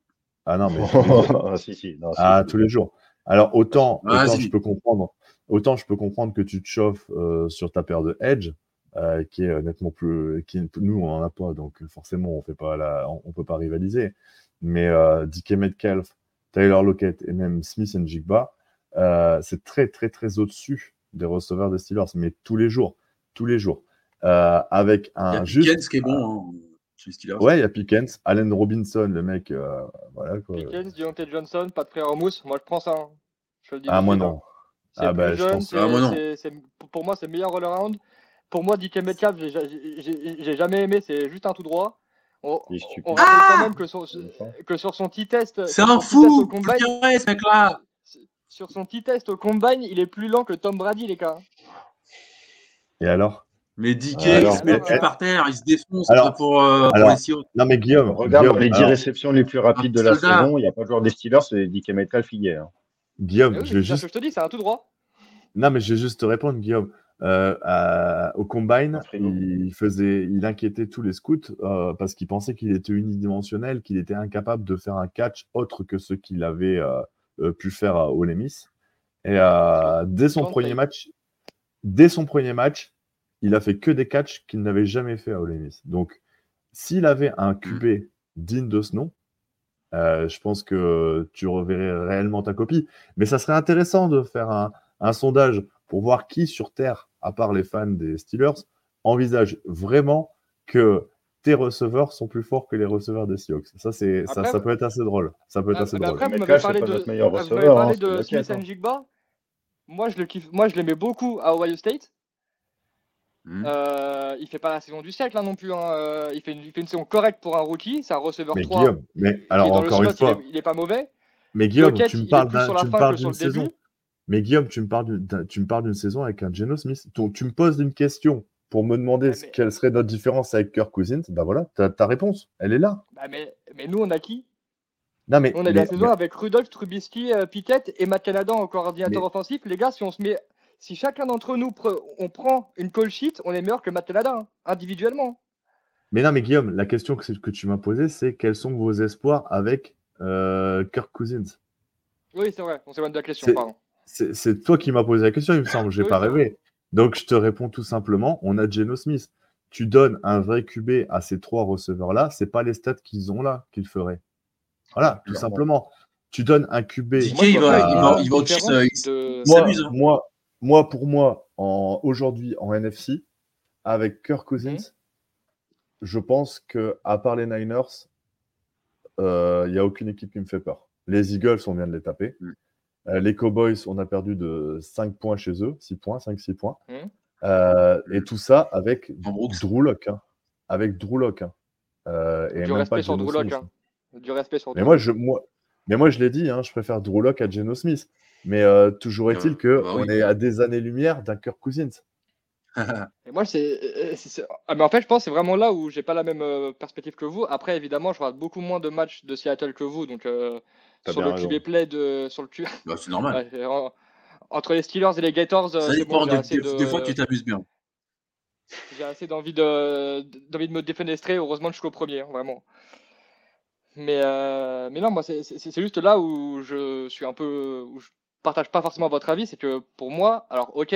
ah non mais ah, si, si. Non, ah, tous les jours. Alors autant, Ah, autant si. je peux comprendre, autant je peux comprendre que tu te chauffes euh, sur ta paire de Edge, euh, qui est nettement plus, qui nous on en a pas, donc forcément on fait pas la, on, on peut pas rivaliser. Mais euh, DK Metcalf, Tyler Lockett et même Smith and Jigba, euh, c'est très très très au-dessus des receveurs des Steelers, mais tous les jours, tous les jours, Euh, avec Il y a un juste. Pickens qui est bon hein, chez les Steelers. Ouais, il y a Pickens, Allen Robinson, le mec, euh, voilà quoi. Pickens, Deontay Johnson, pas de frère Mousse, moi je prends ça. hein. Je le dis Ah moi hein. non. C'est Ah bah je pense. Ah, c'est- pour moi, c'est le meilleur all-around. Pour moi, DK Metcalf, j'ai- jamais aimé, c'est juste un tout droit. On, on rappelle Ah quand même que, sur son petit test, C'est un fou combine, ce sur son petit test au combine, il est plus lent que Tom Brady, les gars. Et alors? Mais DK, Alors, il se met plus par terre, il se défonce Alors- pour, euh, pour les. Non mais Guillaume, Regarde, Guillaume, les 10 alors, réceptions les plus rapides de la saison, il n'y a pas de joueur des Steelers, c'est DK Metcalf hier. Guillaume, oui, je vais juste que je te dis, c'est un tout droit. Non, mais je vais juste te répondre, Guillaume. Euh, à- au combine, il faisait, il inquiétait tous les scouts euh, parce qu'il pensait qu'il était unidimensionnel, qu'il était incapable de faire un catch autre que ce qu'il avait euh, pu faire à Ole Miss. Et euh, dès son premier Payton. match, dès son premier match, il a fait que des catchs qu'il n'avait jamais fait à Ole Miss. Donc, s'il avait un QB digne de ce nom, euh, je pense que tu reverrais réellement ta copie. Mais ça serait intéressant de faire un, un sondage pour voir qui sur Terre, à part les fans des Steelers, envisage vraiment que tes receveurs sont plus forts que les receveurs des Seahawks. Ça, c'est, ça, peut être assez drôle. Ça peut être assez drôle. après, vous m'avez parlé de, vous receveur, parlé hein, de Smith Jigba. Moi, je le kiffe. Moi, je l'aimais beaucoup à Ohio State. Hmm. Euh, il fait pas la saison du siècle hein, non plus. hein. Euh, il, fait une, il fait une saison correcte pour un rookie. C'est un receveur Mais 3. Guillaume, mais alors dans le encore une fois, il, est, il est pas mauvais. mais Guillaume, Lockett, tu me parles, d'une début. saison. Mais Guillaume, tu me parles d'une, saison avec un Geno Smith. Donc, tu me poses une question pour me demander mais- quelle serait notre différence avec Kirk Cousins. Ben voilà, ta, ta réponse, elle est là. Bah, mais, mais nous, on a qui? Non mais, On a mais- la saison mais- avec Rudolph, Trubisky, euh, Pickett et Matt Canada en coordinateur offensif. Les gars, si on se met, si chacun d'entre nous pre- on prend une call sheet, on est meilleur que hein, individuellement. Mais non, mais Guillaume, la question que, que tu m'as posée, c'est quels sont vos espoirs avec euh, Kirk Cousins? Oui, c'est vrai, on s'éloigne de la question, C'est- pardon. C'est toi qui m'as posé la question, il me semble. J'ai Oui, pas rêvé. Donc, je te réponds tout simplement on a Geno Smith. Tu donnes un vrai QB à ces trois receveurs-là, c'est pas les stats qu'ils ont là qu'ils feraient. Voilà, tout Clairement. simplement. Tu donnes un QB. Moi, il va, il va, il il- de- moi, moi, moi, pour moi, en, aujourd'hui en NFC, avec Kirk Cousins, je pense que à part les Niners, euh, il n'y a aucune équipe qui me fait peur. Les Eagles, on vient de les taper. Mhm. Euh, les Cowboys, on a perdu de 5 points chez eux, 6 points, 5-6 points. Mhm. Euh, et tout ça avec. Drew Lock. hein. Avec Drew Lock. hein. Euh, et Du même respect pas sur Drew Lock, hein. Du respect sur Mais Drew moi, Lock. je, moi, mais moi, je l'ai dit, hein, je préfère Drew Lock à Geno Smith. Mais euh, toujours est-il Euh, que bah oui. est à des années-lumière d'un Kirk Cousins. Et moi, c'est. euh, Ah, mais en fait, je pense que c'est vraiment là où j'ai pas la même euh, perspective que vous. Après, évidemment, je regarde beaucoup moins de matchs de Seattle que vous. Donc, euh, sur le. QB play de. Sur le Q... Bah, c'est normal. Ouais, en- Entre les Steelers et les Gators, Ça dépend. bon, des, assez, des- des fois, tu de... t'amuses bien. j'ai assez d'envie de... d'envie de me défenestrer. Heureusement que je suis au premier, hein, vraiment. Mais, euh, mais non, moi, c'est juste là où je suis un peu. où je partage pas forcément votre avis. C'est que pour moi, alors, ok,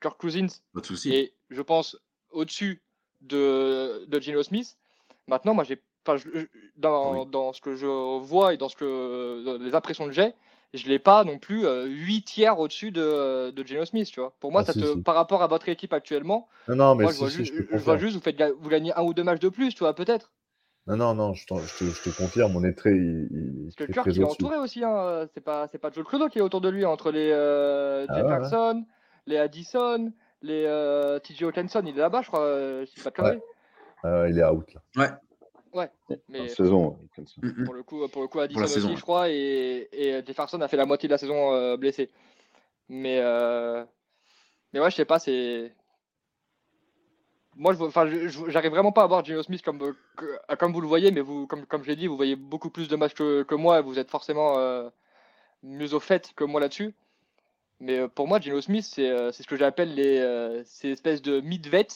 Kirk Cousins, Pas de souci. et je pense au-dessus de, de Geno Smith. Maintenant, moi, j'ai, dans, Oui. dans ce que je vois et dans ce que dans les impressions que j'ai, je l'ai pas non plus euh, 8 tiers au-dessus de, de Geno Smith, tu vois. Pour moi, Ah, ça si, te, si. par rapport à votre équipe actuellement, Non, non, mais moi, je vois, si, ju- je te je vois confirme. juste, vous faites, vous gagnez un ou deux matchs de plus, tu vois, peut-être. Non, non, non, je, je te, je te confirme, on est très, il- Parce que très, Kirk, très il est au-dessus. entouré aussi, hein. C'est pas, c'est pas Joe Clodo qui est autour de lui, entre les euh, Ah ouais, ouais. Jefferson, les Addison, les euh, TJ Hawkinson, il est là-bas, je crois, euh, si pas de conneries. Euh, il est out là. Ouais. Mais En saison, ouais, ça. Mm, mm. pour le coup, pour le coup, Addison aussi, saison, ouais. je crois, et, et Jefferson a fait la moitié de la saison euh, blessé. Mais, euh, mais ouais, je sais pas, c'est. Moi, je, enfin, j'arrive vraiment pas à voir Geno Smith comme, euh, que- comme vous le voyez, mais vous, comme, comme je l'ai dit, vous voyez beaucoup plus de matchs que, que moi, et vous êtes forcément euh, mieux au fait que moi là-dessus. Mais euh, pour moi, Geno Smith, c'est euh, ce que j'appelle les euh, ces espèces de mid-vet.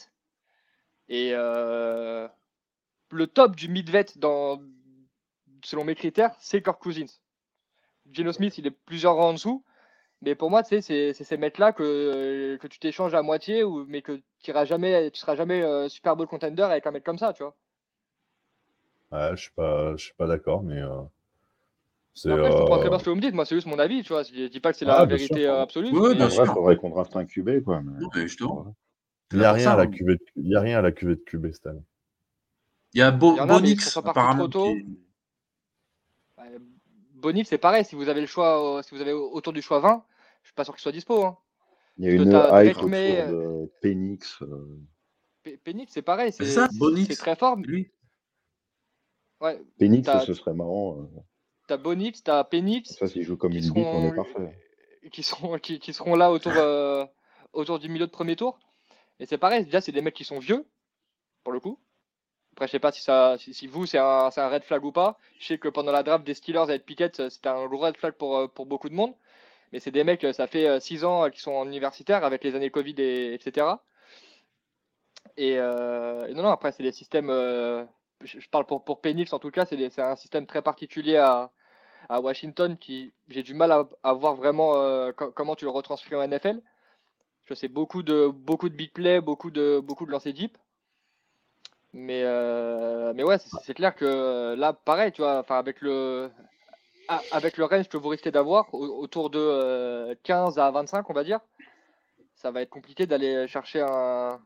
Et euh, le top du mid-vet selon mes critères, c'est Kirk Cousins. Geno Smith, il est plusieurs rangs en dessous. Mais pour moi, tu sais, c'est c'est ces mecs-là que, que tu t'échanges à moitié, ou, mais que tu iras jamais, tu seras jamais euh, Super Bowl contender avec un mec comme ça, tu vois. Ouais, je suis pas, je suis pas d'accord, mais euh, c'est. Après, je comprends très euh, bien ce que vous me dites. Moi, c'est juste mon avis, tu vois. Je dis pas que c'est Ah, la bien vérité sûr. euh, absolue. Ouais, bien En sûr. vrai, faudrait qu'on draft un QB, quoi. Mais... Non, mais justement. Voilà. Il n'y a rien à la cuvée de, il y a rien à la cuvée de QB cette année. Il y a Bo- Il y en a, mais ils Bonix, apparemment. qui c'est pareil. Si vous avez le choix, euh, si vous avez autour du choix 20, je suis pas sûr qu'il soit dispo. Hein. Il y a Parce une hype autour de Penix. euh, Penix, c'est pareil. C'est ça, c'est- Bonix. c'est très fort. mais- Lui. Ouais, Penix, ce serait marrant. euh, t'as Bonix, t'as Penix. Ça, s'il joue comme une bite, on seront, est parfait. qui seront, qui, qui seront là autour, euh, autour du milieu de premier tour. Et c'est pareil, déjà, c'est des mecs qui sont vieux, pour le coup. Après, je sais pas si, ça, si, si vous, c'est un, red flag ou pas. Je sais que pendant la draft des Steelers avec Pickett, euh, c'était un gros red flag pour, pour beaucoup de monde. Mais c'est des mecs, euh, ça fait 6 ans euh, qu'ils sont en universitaire avec les années Covid, et, etc. Et, euh, non, non, après, c'est des systèmes. euh, je, parle pour, pour Penix en tout cas, c'est un système très particulier à, à Washington qui j'ai du mal à, à voir vraiment euh, co- comment tu le retranscris en NFL. Je sais beaucoup de beaucoup de big play, beaucoup de beaucoup de lancers deep. Mais euh, mais ouais, c'est clair que euh, là pareil, tu vois, avec le avec le range que vous risquez d'avoir au- autour de euh, 15 à 25, on va dire, ça va être compliqué d'aller chercher un,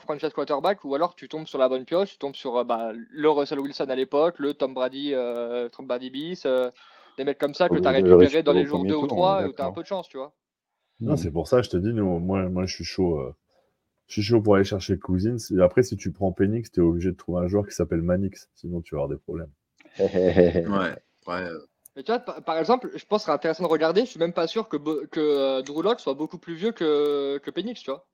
franchise quarterback ou alors tu tombes sur la bonne pioche, tu tombes sur euh, bah, le Russell Wilson à l'époque, le Tom Brady, euh, Tom Brady bis, euh, des mecs comme ça que tu as récupéré dans les jours premier 2 ou tour, on 3 est et où tu as un peu de chance, tu vois. Non, c'est pour ça, je te dis, nous, moi, moi, je suis chaud. euh, je suis chaud pour aller chercher Cousins. Et après, si tu prends Penix, tu es obligé de trouver un joueur qui s'appelle Manix. Sinon, tu vas avoir des problèmes. Ouais. Ouais. Euh, Mais tu vois, par, par exemple, je pense que ce serait intéressant de regarder. Je suis même pas sûr que, que euh, Drew Lock soit beaucoup plus vieux que, que Penix, tu vois.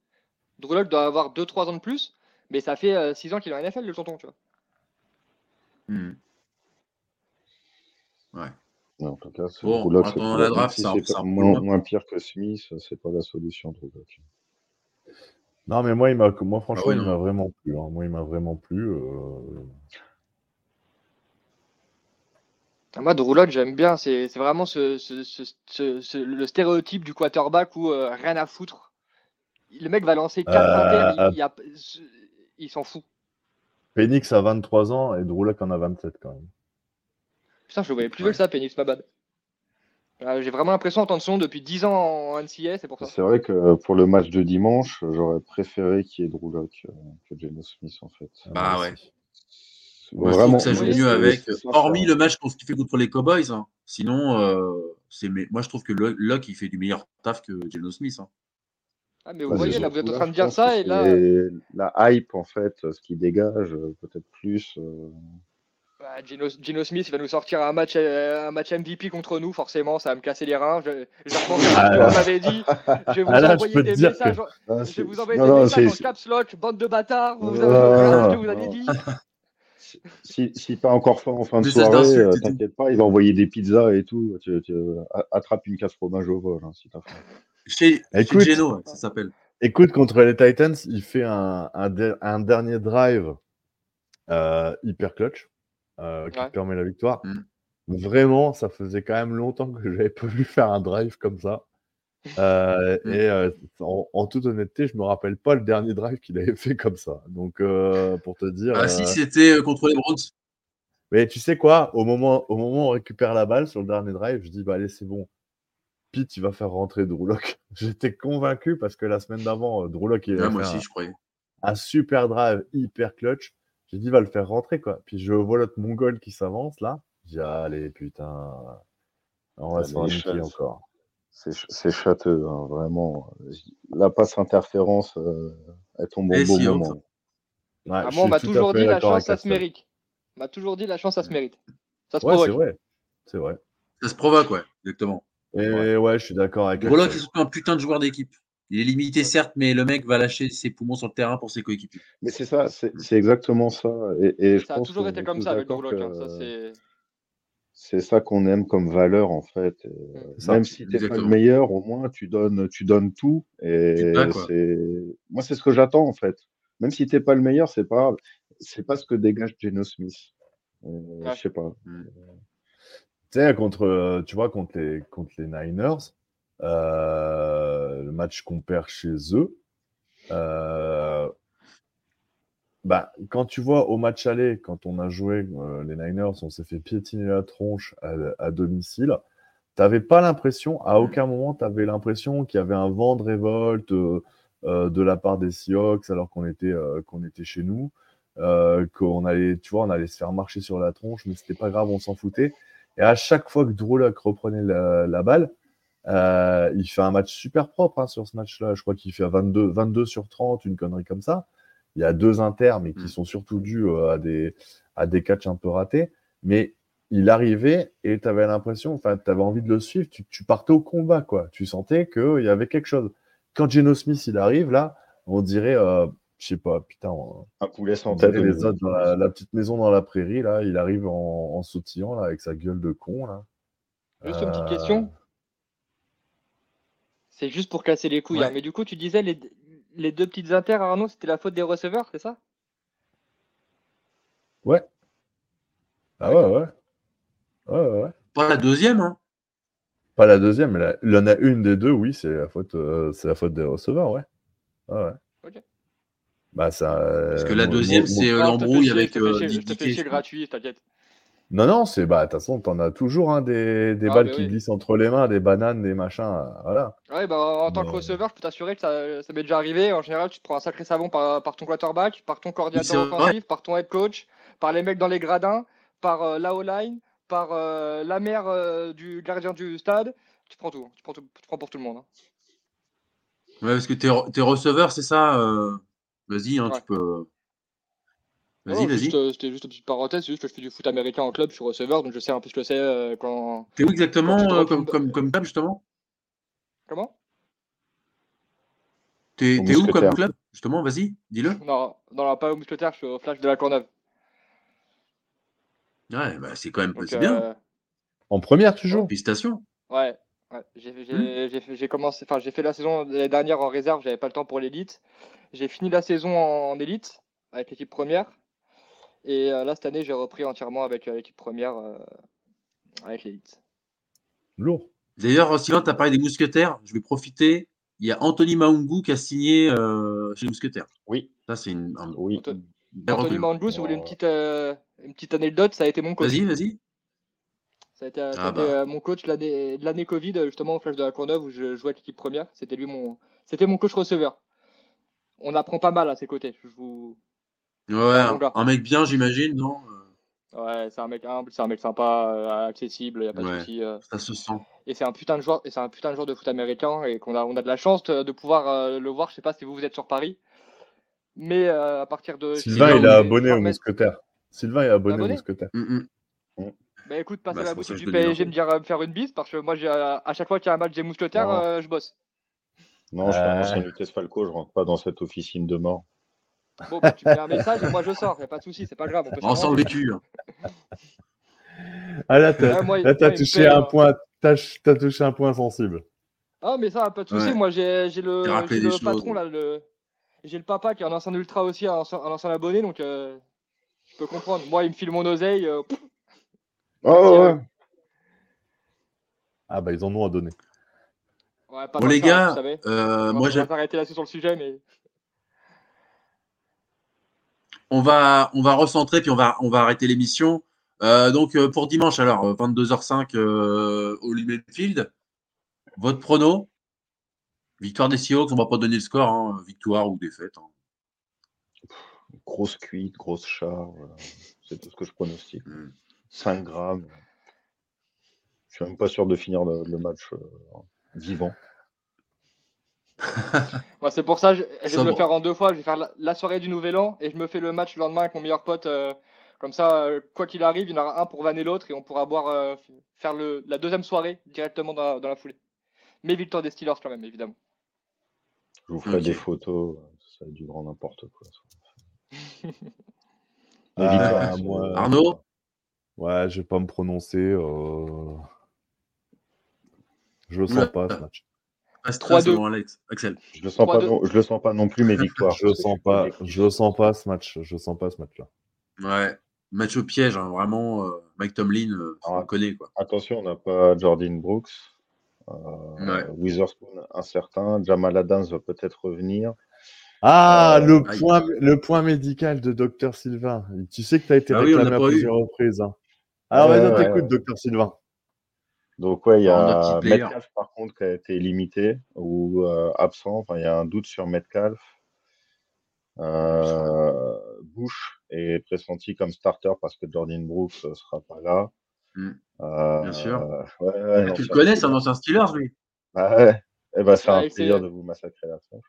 Drew Lock doit avoir 2-3 ans de plus, mais ça fait 6 ans qu'il est en NFL, le tonton, tu vois. hmm. Ouais. Mais en tout cas, c'est- Bon, Drew la draft, si ça- c'est ça pas- reprend moins, pire que Smith, c'est pas la solution, Drew Lock. Non, mais moi, il m'a, moi franchement, ouais, il m'a vraiment plu. hein. Moi, il m'a vraiment plu. euh, Moi, Drew Lock, j'aime bien. C'est c'est vraiment ce, ce- ce- ce- ce- le stéréotype du quarterback où euh, rien à foutre. Le mec va lancer 4 Euh, inters, il, il, s'en fout. Penix a 23 ans et Drew Lock en a 27 quand même. Putain, je le voyais plus vieux que ça, Penix, ma bad. Euh, J'ai vraiment l'impression d'entendre son depuis 10 ans en NCA, c'est pour ça. C'est vrai que pour le match de dimanche, j'aurais préféré qu'il y ait euh, que Geno Smith, en fait. Bah moi ouais. Moi, je Vraiment, trouve que ça joue mieux avec, hormis le match qu'on fait contre les Cowboys. hein. Sinon, euh, c'est mais moi je trouve que Lo- Locke il fait du meilleur taf que Geno Smith. hein. Ah, mais vous Bah, voyez, là, vous êtes en train de dire ça, et là, c'est La hype, en fait, ce qui dégage, euh, peut-être plus. euh, bah, Geno, Geno Smith il va nous sortir un match, euh, un match MVP contre nous, forcément, ça va me casser les reins. Je, je Ah, que là. vous m'avez dit. Je vais vous Ah, là, envoyer des messages. que- en- ah, Je c'est- vais vous envoyer non, des non, messages en caps lock, bande de bâtards. Vous, avez que vous avez dit. Si, si t'as encore en fin de soirée, euh, t'inquiète pas, ils vont envoyer des pizzas et tout. Tu, tu- a- attrape une casse fromage au vol hein, si t'as faim. Chez, Écoute. chez Geno, ça s'appelle. Écoute, contre les Titans, il fait un, un, der- un dernier drive euh, hyper clutch euh, qui Ouais. permet la victoire. Mm. Vraiment, ça faisait quand même longtemps que j'avais pas vu faire un drive comme ça. Euh, Mm. Et euh, en, en toute honnêteté, je me rappelle pas le dernier drive qu'il avait fait comme ça. Donc, euh, pour te dire. Ah euh, si, c'était euh, contre les Browns. Mais tu sais quoi, au moment, au moment où on récupère la balle sur le dernier drive, je dis bah allez c'est bon. Pete il va faire rentrer Drew Lock. J'étais convaincu parce que la semaine d'avant, Drew Lock il Ouais, avait moi fait aussi, un, je croyais. un super drive hyper clutch. J'ai dit il va le faire rentrer quoi. Puis je vois l'autre mongol qui s'avance là. Je dis allez putain, on va Ah, se encore. C'est ch- c'est châteux, hein, vraiment. La passe interférence, euh, elle tombe au bon si, moment. Ouais, Ah, on m'a toujours dit la chance, ça se mérite. On m'a toujours dit la chance, ça se mérite. Ça se Ouais, c'est provoque. vrai, c'est vrai. Ça se provoque, ouais, exactement. Et ouais, je suis d'accord avec Axel. surtout un putain de joueur d'équipe. Il est limité, certes, mais le mec va lâcher ses poumons sur le terrain pour ses coéquipiers. Mais c'est ça, c'est exactement ça. Et, et je Ça a pense toujours été comme ça avec Drew d'accord Lock. hein, que ça, c'est- ça qu'on aime comme valeur en fait. Et, euh, ça, même si t'es pas le meilleur, au moins tu donnes, tu donnes tout. Et Tu moi c'est ce que j'attends en fait. Même si t'es pas le meilleur, c'est pas grave. C'est pas ce que dégage Geno Smith. Euh. Je sais pas. Tu sais, contre, euh, tu vois, contre les, contre les Niners, euh, le match qu'on perd chez eux, euh, bah, quand tu vois au match aller, quand on a joué euh, les Niners, on s'est fait piétiner la tronche à, à domicile, t'avais pas l'impression, à aucun moment, tu avais l'impression qu'il y avait un vent de révolte euh, euh, de la part des Seahawks alors qu'on était, qu'on était chez nous, qu'on allait, tu vois, on allait se faire marcher sur la tronche, mais c'était pas grave, on s'en foutait. Et à chaque fois que Drew reprenait la, la balle, il fait un match super propre hein, sur ce match-là. Je crois qu'il fait 22, 22 sur 30, une connerie comme ça. Il y a deux inters, mais qui Mm. sont surtout dus euh, à des, à des catchs un peu ratés. Mais il arrivait et tu avais l'impression, enfin, tu avais envie de le suivre. Tu, tu partais au combat, quoi. Tu sentais qu'il y avait quelque chose. Quand Geno Smith il arrive, là, on dirait, euh, je sais pas, putain, on, Un poulet sans tête. les autres dans la, la petite maison dans la prairie, là. Il arrive en, en sautillant, là, avec sa gueule de con, là. Juste une petite Euh, question. C'est juste pour casser les couilles. Ouais. hein. Mais du coup, tu disais les, les deux petites inters, Arnaud, c'était la faute des receveurs, c'est ça? Ouais. Ah ouais, ouais. Ouais, ouais, ouais. Pas la deuxième, hein. Pas la deuxième, mais la- il y en a une des deux, oui, c'est la faute, euh, c'est la faute des receveurs, ouais. Ouais, ouais. Ok. Bah, ça. Parce que euh, la deuxième, c'est euh, fais l'embrouille avec je te fais euh, gratuit, t'inquiète. Non, non, c'est. Bah, de toute façon, t'en as toujours hein, des, des Ah, balles qui oui. glissent entre les mains, des bananes, des machins, euh, voilà. Ouais, bah, en tant que Mais- receveur, je peux t'assurer que ça, ça m'est déjà arrivé. En général, tu te prends un sacré savon par, par ton quarterback, par ton coordinateur offensif, par ton head coach, par les mecs dans les gradins, par euh, la O-line, par euh, la mère euh, du gardien du stade. Tu prends tout, tu prends, tout, tu prends pour tout le monde. hein. Ouais, parce que t'es t'es receveur, c'est ça euh, Vas-y, hein, Ouais. tu peux. Vas-y, vas-y. euh, C'était juste une petite parenthèse, c'est juste que je fais du foot américain en club, je suis receveur, donc je sais un peu ce que c'est euh, quand. T'es où exactement Quand euh, comme, comme, comme club, justement? Comment? T'es où comme club? Justement, vas-y, dis-le. Non, non, non, pas au mousquetaire, je suis au flash de la Courneuve. Ouais, bah, c'est quand même Donc, bien. euh, En première, tu joues Félicitations. Ouais. ouais. J'ai j'ai- commencé, enfin j'ai fait la saison l'année dernière en réserve, j'avais pas le temps pour l'élite. J'ai fini la saison en, en élite avec l'équipe première. Et euh, là cette année j'ai repris entièrement avec euh, l'équipe première euh, avec l'élite. Lourd. D'ailleurs, Sylvain, tu as parlé des mousquetaires. Je vais profiter. Il y a Anthony Maungu qui a signé euh, chez les mousquetaires. Oui, Ça, c'est une, un- oui. une Anthony. Mandjou, si vous voulez une petite, euh, une petite anecdote, ça a été mon coach. Vas-y, vas-y. Ça a été, ça a Ah été, bah. euh, mon coach l'année de l'année Covid, justement au Flash de la Courneuve où je jouais avec l'équipe première. C'était lui mon, c'était mon coach receveur. On apprend pas mal à ses côtés. Je vous, Ouais, un, mec bien, j'imagine, non ouais, c'est un mec humble, c'est un mec sympa, euh, accessible, y a pas de souci. euh. Ça se sent. Et c'est un putain de joueur, et c'est un putain de joueur de foot américain et qu'on a, on a de la chance de, de pouvoir euh, le voir. Je sais pas si vous vous êtes sur Paris, mais euh, à partir de. Sylvain, il est abonné au mousquetaire. Sylvain est abonné au Abonné? Mousquetaire. Hum, hum. Bah écoute, passez Bah, à la boutique que du PSG en me dire euh, me faire une bise parce que moi, euh, à chaque fois qu'il y a un match des mousquetaires, euh, je bosse. Non, je suis un Euh. Lutèce Falco, je rentre pas dans cette officine de mort. Bon, bah, tu me mets un message et moi je sors, y a pas de souci, c'est pas grave. On peut On le vécu. hein. Ah là, t'as là, me touché un euh, point, t'as t'as touché un point sensible. Ah, mais ça, pas de souci. Ouais. Moi, j'ai j'ai le, j'ai patron là, le... j'ai le papa qui est un ancien ultra aussi, un ancien, un ancien abonné, donc euh, je peux comprendre. Moi, il me file mon oseille. euh, Oh, ouais. Ah bah ils en ont à donner. ouais, pas Bon, les ça, gars, vous savez. euh, moi, j'ai- s'arrêter là-dessus sur le sujet, mais on va, on va recentrer puis on va, on va arrêter l'émission. Euh, donc euh, pour dimanche, alors euh, 22h05 euh, au Lumen Field. Votre prono? Victoire des Seahawks, on va pas donner le score, hein, victoire ou défaite. hein. Grosse cuite, grosse charge. euh, C'est tout ce que je pronostique. Mm. 5 grammes. Je suis même pas sûr de finir le, le match euh, vivant. moi, c'est pour ça je, je vais le faire en deux fois. Je vais faire la, la soirée du Nouvel An et je me fais le match le lendemain avec mon meilleur pote. euh, comme ça, euh, quoi qu'il arrive, il y en aura un pour vanner l'autre et on pourra boire, euh, faire le, la deuxième soirée directement dans la, dans la foulée. Mais victoire des Steelers quand même, évidemment. Je vous ferai des photos. Ça va être du grand n'importe quoi. Ah, moi- Arnaud Ouais, je vais pas me prononcer. euh, Je le sens Ouais. pas ce match. Reste 3-2. selon Alex. Axel. Je le sens pas 3-2. non, je le sens pas non plus mes victoires. Je le sens pas. Je le sens pas ce match. Je le sens pas ce match-là. Ouais. Match au piège, hein, vraiment. euh, Mike Tomlin, euh, on Ah. le connaît. Quoi. Attention, on n'a pas Jordan Brooks. Euh, Ouais. Witherspoon incertain. Jamal Adams va peut-être revenir. Ah, Euh, le, aïe. point, le point médical de Dr Sylvain. Tu sais que tu as été Ah on réclamé l'a à eu. plusieurs reprises. hein. Alors, Ouais, vas-y, on ouais, t'écoute, ouais. Docteur Sylvain. Donc ouais, il y a. Metcalf par contre qui a été limité ou euh, absent. Enfin, il y a un doute sur Metcalf. Euh, Bush est pressenti comme starter parce que Jordan Brooks ne sera pas là. Mm. Euh, Bien sûr. ouais, ouais, non, tu le c'est connais, un c'est un ancien Steelers, lui. Ah ouais. Eh ben, c'est Ouais, un il plaisir de vous massacrer la tronche.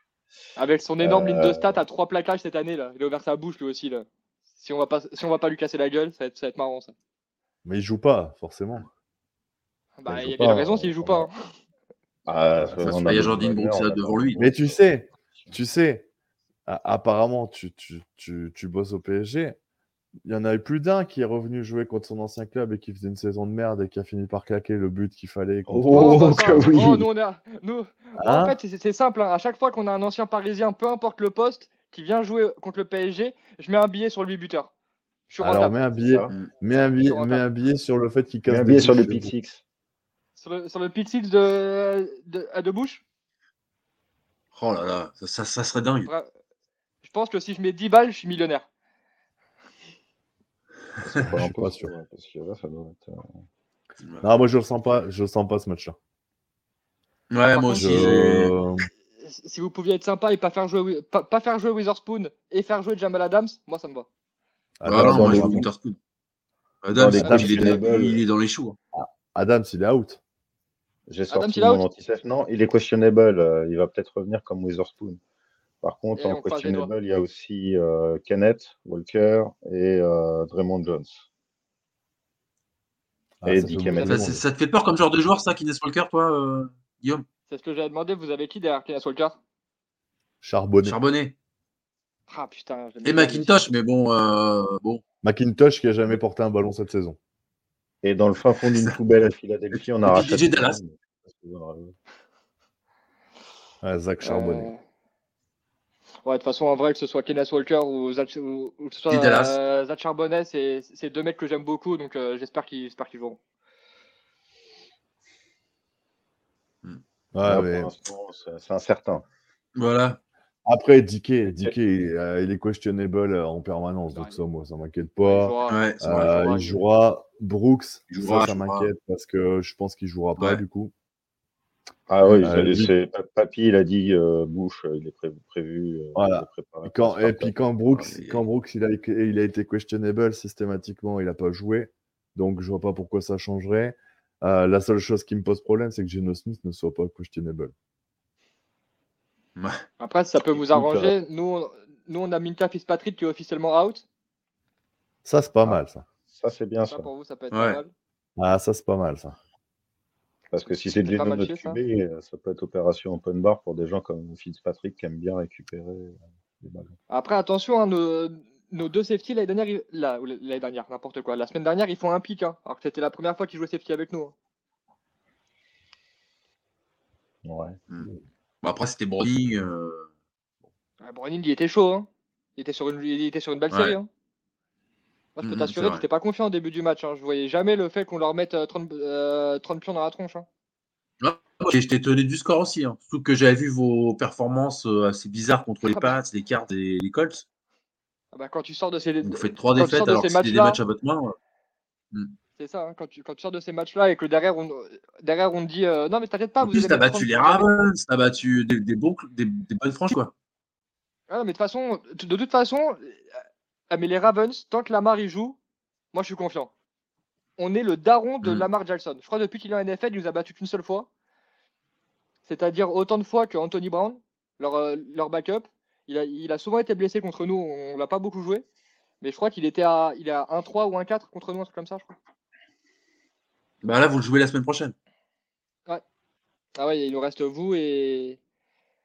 Avec son énorme ligne de Euh, stats à trois plaquages cette année là. Il a ouvert sa bouche lui aussi là. Si on va pas, si on va pas lui casser la gueule, ça va être, ça va être marrant ça. Mais il joue pas, forcément. Bah, il il y a bien pas, raison euh, s'il joue pas. a- hein. Ah, a il y a Jordan de Brooks a là devant lui. Mais tu sais, tu sais, a- apparemment, tu, tu, tu, tu bosses au PSG. Il y en avait plus d'un qui est revenu jouer contre son ancien club et qui faisait une saison de merde et qui a fini par claquer le but qu'il fallait. contre- Oh, bah, ça, que oui. oh, nous, on est à- nous- Hein en fait, c'est- simple. hein. À chaque fois qu'on a un ancien parisien, peu importe le poste, qui vient jouer contre le PSG, je mets un billet sur le 8 buteur. Je suis Alors, rentable. mets un billet, mets un billet, mets un billet sur le fait qu'il casse Mets un billet sur le pick six. Sur le, sur le six de, de, à de bouche, Oh là là, ça, ça, ça serait dingue. je pense que si je mets 10 balles, je suis millionnaire. Je un suis peu pas ça, sûr. ouais, parce que là, ça doit être, euh, Non, moi je le sens pas, je le sens pas ce match-là. Ouais, moi aussi. Je... Si vous pouviez être sympa et pas faire jouer, pas, pas faire jouer Witherspoon et faire jouer Jamal Adams, moi ça me va. Ah non, moi je veux Witherspoon. Adam, dans les c'est- il, est dans, il est dans les choux. hein. Adams, il est out. J'ai sorti mon anti-sef. Non, il est questionable. euh, il va peut-être revenir comme Witherspoon. Par contre, Et en questionable, il y a aussi euh, Kenneth Walker et euh, Draymond Jones. Ah, Et ça Dick Ça, te fait peur comme genre de joueur, ça, Kines Walker, toi, euh, Guillaume? C'est ce que j'avais demandé. Vous avez qui derrière Kenneth Walker? Charbonné. Charbonnet. Ah putain. Et bien McIntosh, mais bon, euh, bon. McIntosh qui a jamais porté un ballon cette saison. Et dans le fin fond d'une poubelle à Philadelphie, on a rachat Zach Charbonnet. Euh, Ouais, de toute façon, en vrai, que ce soit Kenneth Walker ou, Zach, ou, ou que ce soit Dis Dallas. euh, Zach Charbonnet, c'est deux mecs que j'aime beaucoup, donc euh, j'espère qu'ils. Ouais, mais- pour l'instant, c'est incertain. Voilà. Après, Dickey, Dickey, euh, il est questionable en permanence, donc ça, moi, ça m'inquiète Il pas. jouera. Ouais, il jouera Brooks, Il jouera, ça, ça m'inquiète parce que je pense qu'il jouera pas Ouais. du coup. Ah oui, Euh, Papy, il a dit euh, Bush, il est prévu. prévu euh, Voilà. il est préparé Et, quand, puis quand Brooks, Ah, quand Brooks il, a, il a été questionable systématiquement, il n'a pas joué. Donc je vois pas pourquoi ça changerait. Euh, la seule chose qui me pose problème, c'est que Geno Smith ne soit pas questionable. Après, ça peut vous arranger. Nous, on- nous, on a Minka Fitzpatrick qui est officiellement out. Ça, c'est pas Ah. mal, ça. Ça, c'est bien Ça, ça. pour vous, ça peut être Ouais. pas mal. Ah, ça, c'est pas mal, ça. Parce que si c'est mal notre fait, ça. QB, euh, ça peut être opération open bar pour des gens comme Fitzpatrick qui aiment bien récupérer euh, les ballons. Après, attention, hein, nos, nos deux safety l'année dernière, ils- l'année dernière, n'importe quoi. La semaine dernière, ils font un pic, hein, alors que c'était la première fois qu'ils jouaient safety avec nous. hein. Ouais. Bon, après, c'était Browning. euh, Ouais, Browning, il était chaud. Hein. Il, était sur une, il était sur une belle Ouais. série. Moi, je peux t'assurer c'est qu'il vrai. n'était pas confiant au début du match. Hein. Je voyais jamais le fait qu'on leur mette euh, 30, euh, 30 pions dans la tronche. Hein. Et j'étais étonné du score aussi. Hein. Surtout que j'avais vu vos performances euh, assez bizarres contre les Ah bah. Pats, les Cards et les Colts. Ah bah, quand tu sors de ces, Vous faites trois défaites de alors ces que c'était des matchs à votre main. ouais. c'est ça. hein, quand, tu, quand tu sors de ces matchs-là et que derrière on, derrière on te dit euh, non mais t'inquiète pas. En vous plus, t'as battu 30 les. Ravens, t'as battu des, des, bons, des, des bonnes franches, quoi. Ah non, mais de toute façon, de toute façon, euh, ah, mais les Ravens, tant que Lamar y joue, moi je suis confiant. On est le daron de Mm. Lamar Jackson. Je crois depuis qu'il est en NFL, il nous a battu qu'une seule fois. C'est-à-dire autant de fois que Anthony Brown, leur, euh, leur backup. Il a, il a souvent été blessé contre nous, on l'a pas beaucoup joué. Mais je crois qu'il était à, il est à 1-3 ou 1-4 contre nous, un truc comme ça, je crois. Bah là, vous le jouez la semaine prochaine. Ah ouais, il nous reste vous et.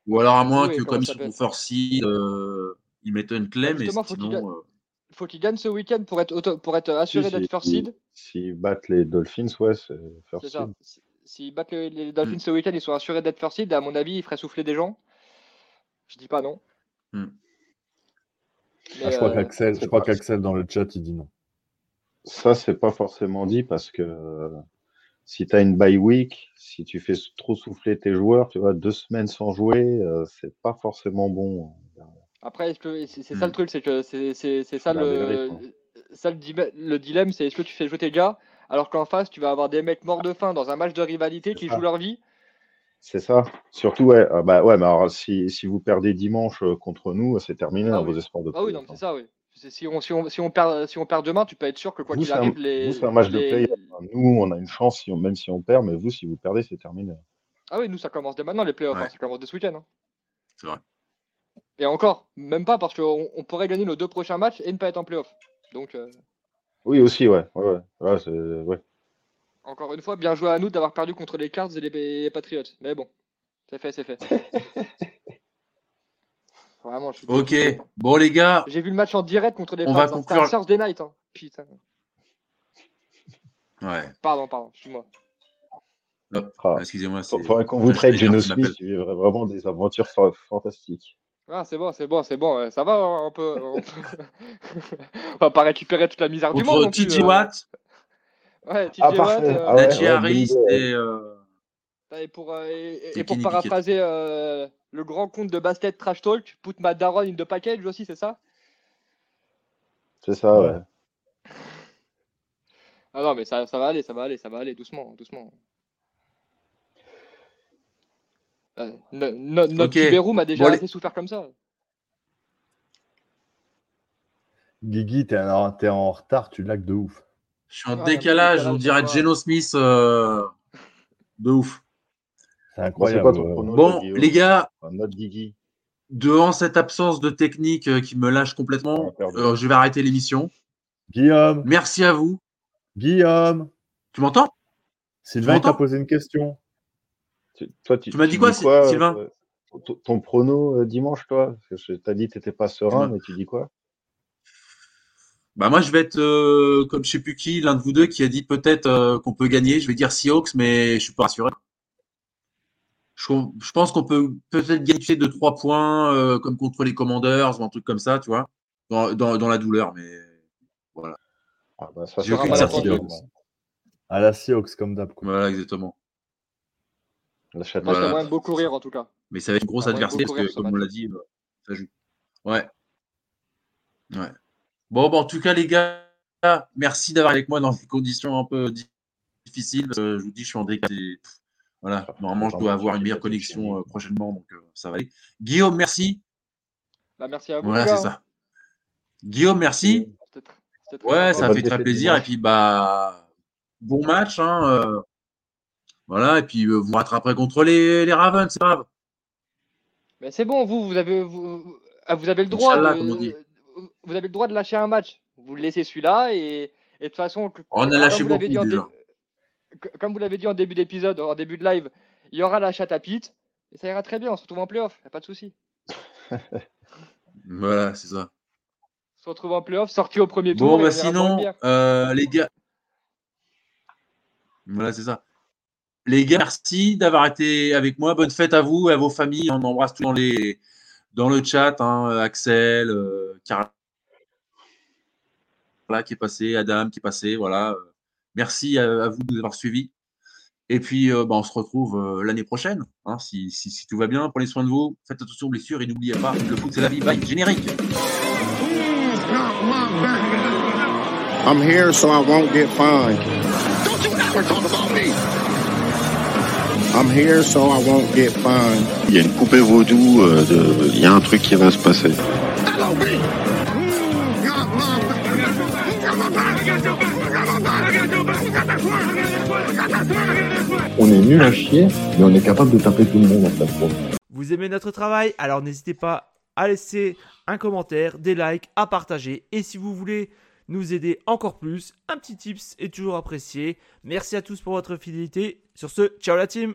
Ou alors à moins que, comme sur seed, euh, ils mettent une clé, Ouais, mais justement, qu'il sinon. Faut qu'il gagne ce week-end pour être, auto- pour être assuré Si, d'être si, first si. seed. S'ils battent les Dolphins, ouais, c'est first seed. Si- S'ils battent les, les Dolphins ce week-end, ils sont assurés d'être first seed. À mon avis, ils feraient souffler des gens. Je dis pas non. Hmm. Ah, je crois euh, qu'Axel, je c'est crois pas- qu'Axel dans le chat, il dit non. Ça, c'est pas forcément dit parce que euh, si tu as une bye week, si tu fais trop souffler tes joueurs, tu vois, deux semaines sans jouer, euh, c'est pas forcément bon. Après, c'est c'est ça Hmm. le truc, c'est que c'est c'est- c'est ça le ça le, dilemme- le dilemme, c'est est-ce que tu fais jouer tes gars alors qu'en face tu vas avoir des mecs morts de faim dans un match de rivalité qui ça. jouent leur vie. C'est ça. Surtout, ouais, ah bah ouais, mais alors si, si vous perdez dimanche euh, contre nous, c'est terminé Ah hein, oui. vos espoirs de Ah oui, non, hein. c'est ça, oui. Si on, si, on, si, on perd, si on perd demain, tu peux être sûr que quoi qu'il un, arrive, les. c'est un match de les- play. Nous, on a une chance, si on- même si on perd, mais vous, si vous perdez, c'est terminé. Ah oui, nous ça commence dès maintenant les playoffs, Ouais. hein, ça commence dès ce week-end. hein. C'est vrai. Et encore, même pas parce qu'on on pourrait gagner nos deux prochains matchs et ne pas être en playoff. Donc, euh, Oui, aussi, ouais. ouais, ouais. Ouais, c'est- ouais. encore une fois, bien joué à nous d'avoir perdu contre les Cards et les, les Patriots. Mais bon, c'est fait, c'est fait. Vraiment, je suis Ok, bon les gars, J'ai vu le match en direct contre les On va conclure- Thursday night. Hein. Putain. ouais, Pardon, pardon, excuse-moi. Ah, excusez-moi. C'est- Faudrait qu'on vous dire Geno. Smith, tu vivrais vraiment des aventures fa- fantastiques. Ah, c'est bon, c'est bon, c'est bon. Ça va, hein, un peu. On, peut- on va pas récupérer toute la misère du monde. TJ euh. Watt, Ouais, TJ Ah, Watt. parfait. euh, Ah ouais, ouais, et. euh, Et pour, euh, et, pour paraphraser euh, le grand compte de basket Trash Talk, put ma daron in the package aussi, c'est ça? C'est ça, ouais. Ouais. Ah non, mais ça, ça va aller, ça va aller, ça va aller, doucement, doucement. Euh, no- no- notre Ok. Tibérou m'a déjà Bon, les- assez souffert comme ça. Guigui, t'es en, t'es en retard, tu lags de ouf. Je suis en peu décalage, décalage on dirait. Geno Smith euh, de ouf. C'est incroyable. ton Bon, les gars, Notre Guigui. devant cette absence de technique euh, qui me lâche complètement, euh, je vais arrêter l'émission. Guillaume, Merci à vous. Guillaume, Tu m'entends? Sylvain il t'a posé une question. Tu, toi, tu, Tu m'as dit quoi, Sy- Sylvain euh, ton, ton prono euh, dimanche, toi? Parce que je t'as dit que t'étais pas serein, mais tu dis quoi? Bah moi je vais être euh, comme je sais plus qui, l'un de vous deux qui a dit peut-être euh, qu'on peut gagner. Je vais dire Seahawks, mais je suis pas rassuré. Je, je pense qu'on peut peut-être gagner de trois points euh, comme contre les Commanders ou un truc comme ça, tu vois, dans, dans, dans la douleur. Mais voilà. Ah bah, ça J'ai sera aucune certitude. À la Seahawks, comme d'hab. Voilà, exactement. Je Voilà. moyen de beaucoup rire en tout cas. Mais ça va être une grosse Ah, adversité parce que, comme on l'a dit, euh, ça joue. Ouais. Ouais. Bon, bon, en tout cas, les gars, merci d'avoir été avec moi dans des conditions un peu di- difficiles. Je vous dis, je suis en décalé. Voilà, normalement, je dois avoir une meilleure connexion euh, prochainement, donc euh, ça va aller. Guillaume, merci. Bah, merci à vous. Voilà, c'est ça. Guillaume, merci. hein. C'était très Ouais, ça fait très plaisir. Et puis, bah, bon match. Hein, euh, voilà, et puis euh, vous rattraperez contre les, les Ravens, c'est pas grave. Mais c'est bon, vous, vous avez, vous, vous- ah, vous avez le droit de, comme on dit. vous avez le droit de lâcher un match. Vous laissez celui-là et, et de toute façon, On a lâché beaucoup déjà. dé- comme vous l'avez dit en début d'épisode, en début de live, il y aura la chatte à Pete et ça ira très bien. On se retrouve en playoff, y a pas de souci. Voilà, c'est ça. On se retrouve en playoff, sorti au premier tour. Bon, bah sinon, euh, les gars. Voilà, c'est ça. Les gars, merci d'avoir été avec moi. Bonne fête à vous et à vos familles. On embrasse tous dans, les, dans le chat. hein, Axel, euh, Carla qui est passé, Adam qui est passé. Voilà. Merci à, à vous de nous avoir suivis. Et puis, euh, bah, on se retrouve euh, l'année prochaine, hein, si, si, si tout va bien. Prenez soin de vous. Faites attention aux blessures et n'oubliez pas, le foot, c'est la vie. Bye. Générique. I'm here so I won't get fined. Don't you ever talk about me. I'm here so I won't get fined. Il y a une poupée vaudou, euh, de- il y a un truc qui va se passer. On est nul à chier, mais on est capable de taper tout le monde en. Bon. Vous aimez notre travail? Alors n'hésitez pas à laisser un commentaire, des likes, à partager. Et si vous voulez nous aider encore plus, un petit tips est toujours apprécié. Merci à tous pour votre fidélité. Sur ce, ciao la team